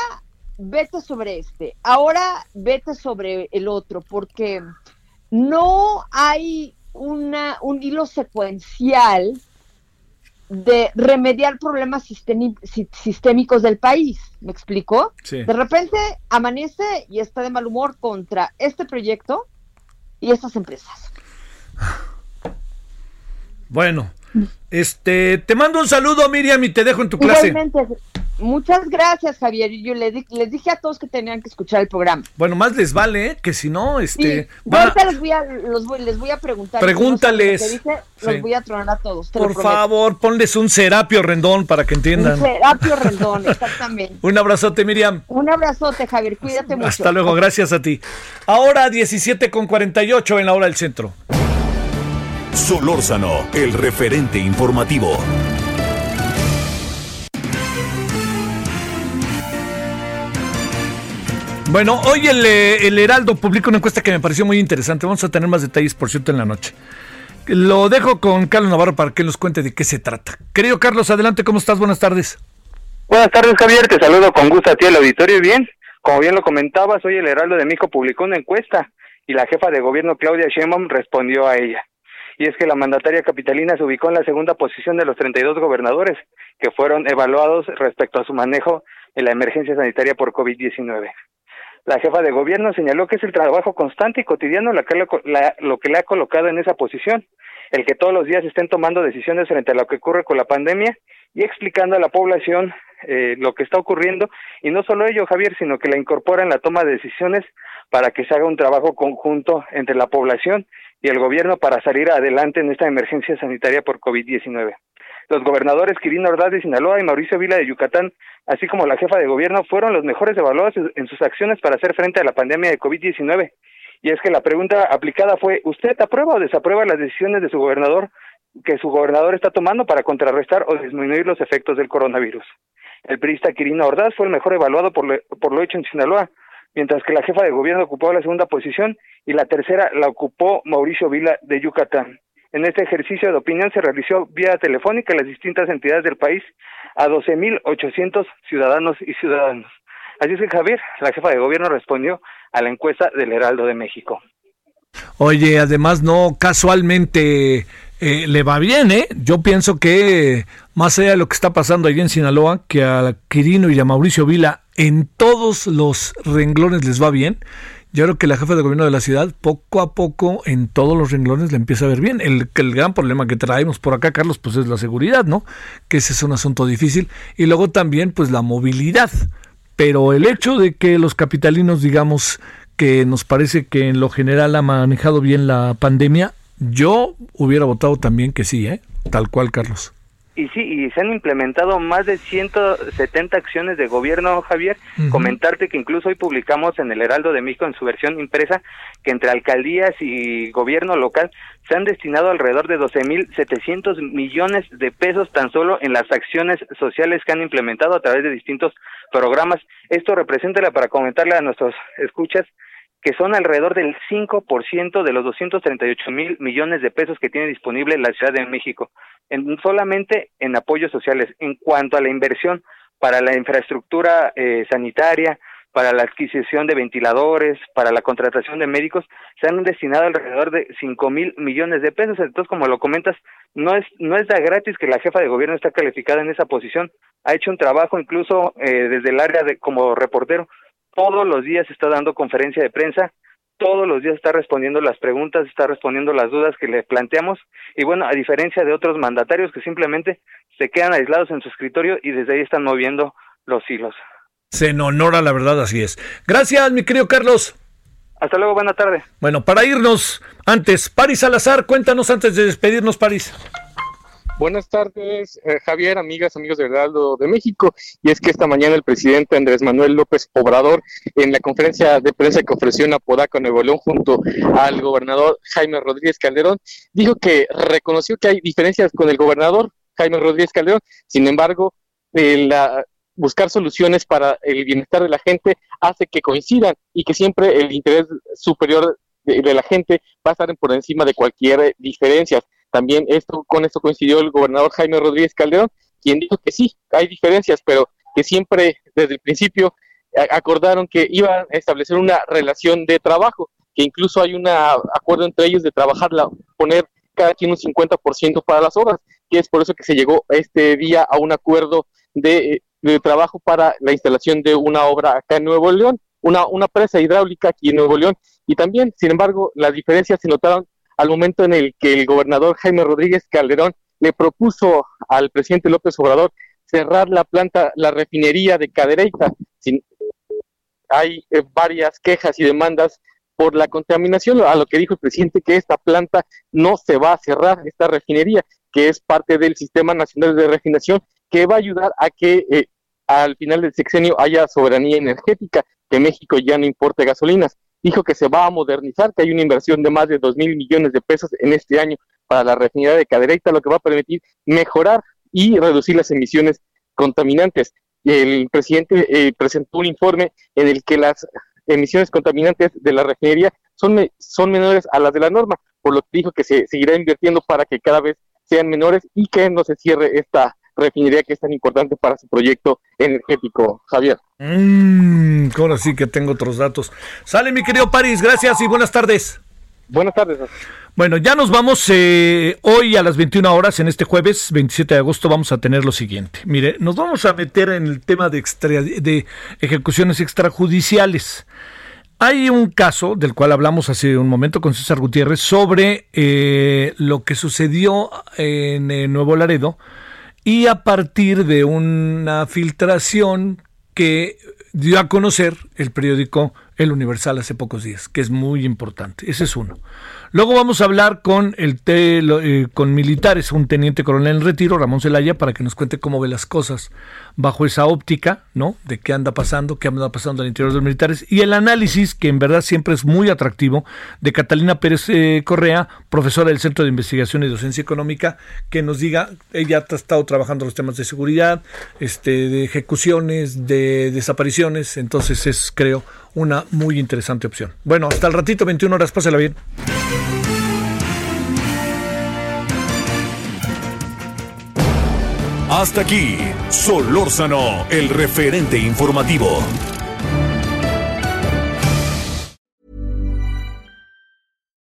vete sobre este, ahora vete sobre el otro, porque no hay una, un hilo secuencial de remediar problemas sistémicos del país. ¿Me explico? De repente amanece y está de mal humor contra este proyecto y estas empresas. Bueno, este, te mando un saludo, Miriam, y te dejo en tu clase. Muchas gracias, Javier. Yo les, dije a todos que tenían que escuchar el programa. Bueno, más les vale, ¿eh? que si no, este. les, voy a, les voy a preguntar. Pregúntales. Los voy a tronar a todos. Por favor, ponles un serapio rendón para que entiendan. Un serapio rendón, exactamente. un abrazote, Miriam. Un abrazote, Javier. Cuídate mucho. Hasta luego, gracias a ti. Ahora 17 con 48 en la hora del centro. Solórzano, el referente informativo. Bueno, hoy el, eh, el, Heraldo publica una encuesta que me pareció muy interesante. Vamos a tener más detalles, por cierto, en la noche. Lo dejo con Carlos Navarro para que nos cuente de qué se trata. Querido Carlos, adelante, ¿cómo estás? Buenas tardes. Buenas tardes, Javier. Te saludo con gusto a ti, el auditorio. Bien, Como bien lo comentabas, hoy el Heraldo de México publicó una encuesta y la jefa de gobierno Claudia Sheinbaum respondió a ella. Y es que la mandataria capitalina se ubicó en la segunda posición de los 32 gobernadores que fueron evaluados respecto a su manejo en la emergencia sanitaria por COVID-19. La jefa de gobierno señaló que es el trabajo constante y cotidiano lo que, lo que le ha colocado en esa posición, el que todos los días estén tomando decisiones frente a lo que ocurre con la pandemia y explicando a la población eh, lo que está ocurriendo y no solo ello, Javier, sino que la incorpora en la toma de decisiones para que se haga un trabajo conjunto entre la población y el gobierno para salir adelante en esta emergencia sanitaria por COVID-19. Los gobernadores Quirino Ordaz de Sinaloa y Mauricio Vila de Yucatán, así como la jefa de gobierno, fueron los mejores evaluados en sus acciones para hacer frente a la pandemia de COVID-19. Y es que la pregunta aplicada fue, ¿usted aprueba o desaprueba las decisiones de su gobernador que su gobernador está tomando para contrarrestar o disminuir los efectos del coronavirus? El periodista Quirino Ordaz fue el mejor evaluado por lo, por lo hecho en Sinaloa, mientras que la jefa de gobierno ocupó la segunda posición y la tercera la ocupó Mauricio Vila de Yucatán. En este ejercicio de opinión se realizó vía telefónica en las distintas entidades del país a 12.800 ciudadanos y ciudadanos. Así es que Javier, la jefa de gobierno, respondió a la encuesta del Heraldo de México. Oye, además no casualmente eh, le va bien, ¿eh? Yo pienso que más allá de lo que está pasando allí en Sinaloa, que a Quirino y a Mauricio Vila en todos los renglones les va bien. Yo creo que la jefa de gobierno de la ciudad, poco a poco, en todos los renglones le empieza a ver bien. El, el gran problema que traemos por acá, Carlos, pues es la seguridad, ¿no? Que ese es un asunto difícil. Y luego también, pues la movilidad. Pero el hecho de que los capitalinos, digamos, que nos parece que en lo general ha manejado bien la pandemia, yo hubiera votado también que sí, ¿eh? Tal cual, Carlos. Y sí, y se han implementado más de 170 acciones de gobierno, Javier. Comentarte que incluso hoy publicamos en el Heraldo de México, en su versión impresa, que entre alcaldías y gobierno local se han destinado alrededor de 12.700 millones de pesos tan solo en las acciones sociales que han implementado a través de distintos programas. Esto representa, para comentarle a nuestros escuchas, que son alrededor del 5% de los 238 mil millones de pesos que tiene disponible la Ciudad de México, en, solamente en apoyos sociales. En cuanto a la inversión para la infraestructura eh, sanitaria, para la adquisición de ventiladores, para la contratación de médicos, se han destinado alrededor de 5 mil millones de pesos. Entonces, como lo comentas, no es, no es de gratis que la jefa de gobierno está calificada en esa posición. Ha hecho un trabajo incluso eh, desde el área de como reportero todos los días está dando conferencia de prensa, todos los días está respondiendo las preguntas, está respondiendo las dudas que le planteamos y bueno, a diferencia de otros mandatarios que simplemente se quedan aislados en su escritorio y desde ahí están moviendo los hilos. Se en honora, la verdad, así es. Gracias, mi querido Carlos. Hasta luego, buena tarde. Bueno, para irnos antes, París Salazar, cuéntanos antes de despedirnos, París. Buenas tardes, eh, Javier, amigas, amigos del Heraldo de México. Y es que esta mañana el presidente Andrés Manuel López Obrador, en la conferencia de prensa que ofreció en Apodaca, Nuevo León, junto al gobernador Jaime Rodríguez Calderón, dijo que reconoció que hay diferencias con el gobernador Jaime Rodríguez Calderón. Sin embargo, la, buscar soluciones para el bienestar de la gente hace que coincidan y que siempre el interés superior de, de la gente va a estar por encima de cualquier diferencia. También esto, con esto coincidió el gobernador Jaime Rodríguez Calderón, quien dijo que sí, hay diferencias, pero que siempre desde el principio acordaron que iban a establecer una relación de trabajo, que incluso hay un acuerdo entre ellos de trabajarla, poner cada quien un 50% para las obras, y es por eso que se llegó este día a un acuerdo de, de, trabajo para la instalación de una obra acá en Nuevo León, una, una presa hidráulica aquí en Nuevo León, y también, sin embargo, las diferencias se notaron al momento en el que el gobernador Jaime Rodríguez Calderón le propuso al presidente López Obrador cerrar la planta, la refinería de Cadereyta. Hay eh, varias quejas y demandas por la contaminación, a lo que dijo el presidente que esta planta no se va a cerrar, esta refinería, que es parte del Sistema Nacional de Refinación, que va a ayudar a que eh, al final del sexenio haya soberanía energética, que México ya no importe gasolinas dijo que se va a modernizar, que hay una inversión de más de 2 mil millones de pesos en este año para la refinería de Cadereyta, lo que va a permitir mejorar y reducir las emisiones contaminantes. El presidente eh, presentó un informe en el que las emisiones contaminantes de la refinería son, son menores a las de la norma, por lo que dijo que se seguirá invirtiendo para que cada vez sean menores y que no se cierre esta refinería que es tan importante para su proyecto energético, Javier. Mmm, ahora sí que tengo otros datos. Sale mi querido París, gracias y buenas tardes. Buenas tardes. Bueno, ya nos vamos eh, hoy a las 21 horas, en este jueves 27 de agosto, vamos a tener lo siguiente. Mire, nos vamos a meter en el tema de, de ejecuciones extrajudiciales. Hay un caso del cual hablamos hace un momento con César Gutiérrez sobre eh, lo que sucedió en eh, Nuevo Laredo y a partir de una filtración que dio a conocer el periódico El Universal hace pocos días, que es muy importante. Ese es uno. Luego vamos a hablar con el eh, con militares, un teniente coronel en retiro, Ramón Zelaya, para que nos cuente cómo ve las cosas bajo esa óptica, ¿no? De qué anda pasando, qué anda pasando al interior de los militares y el análisis que en verdad siempre es muy atractivo de Catalina Pérez eh, Correa, profesora del Centro de Investigación y Docencia Económica, que nos diga, ella ha estado trabajando los temas de seguridad, este, de ejecuciones, de desapariciones, entonces es creo una muy interesante opción. Bueno, hasta el ratito, 21 horas, pásala bien. Hasta aquí, Solórzano, el referente informativo.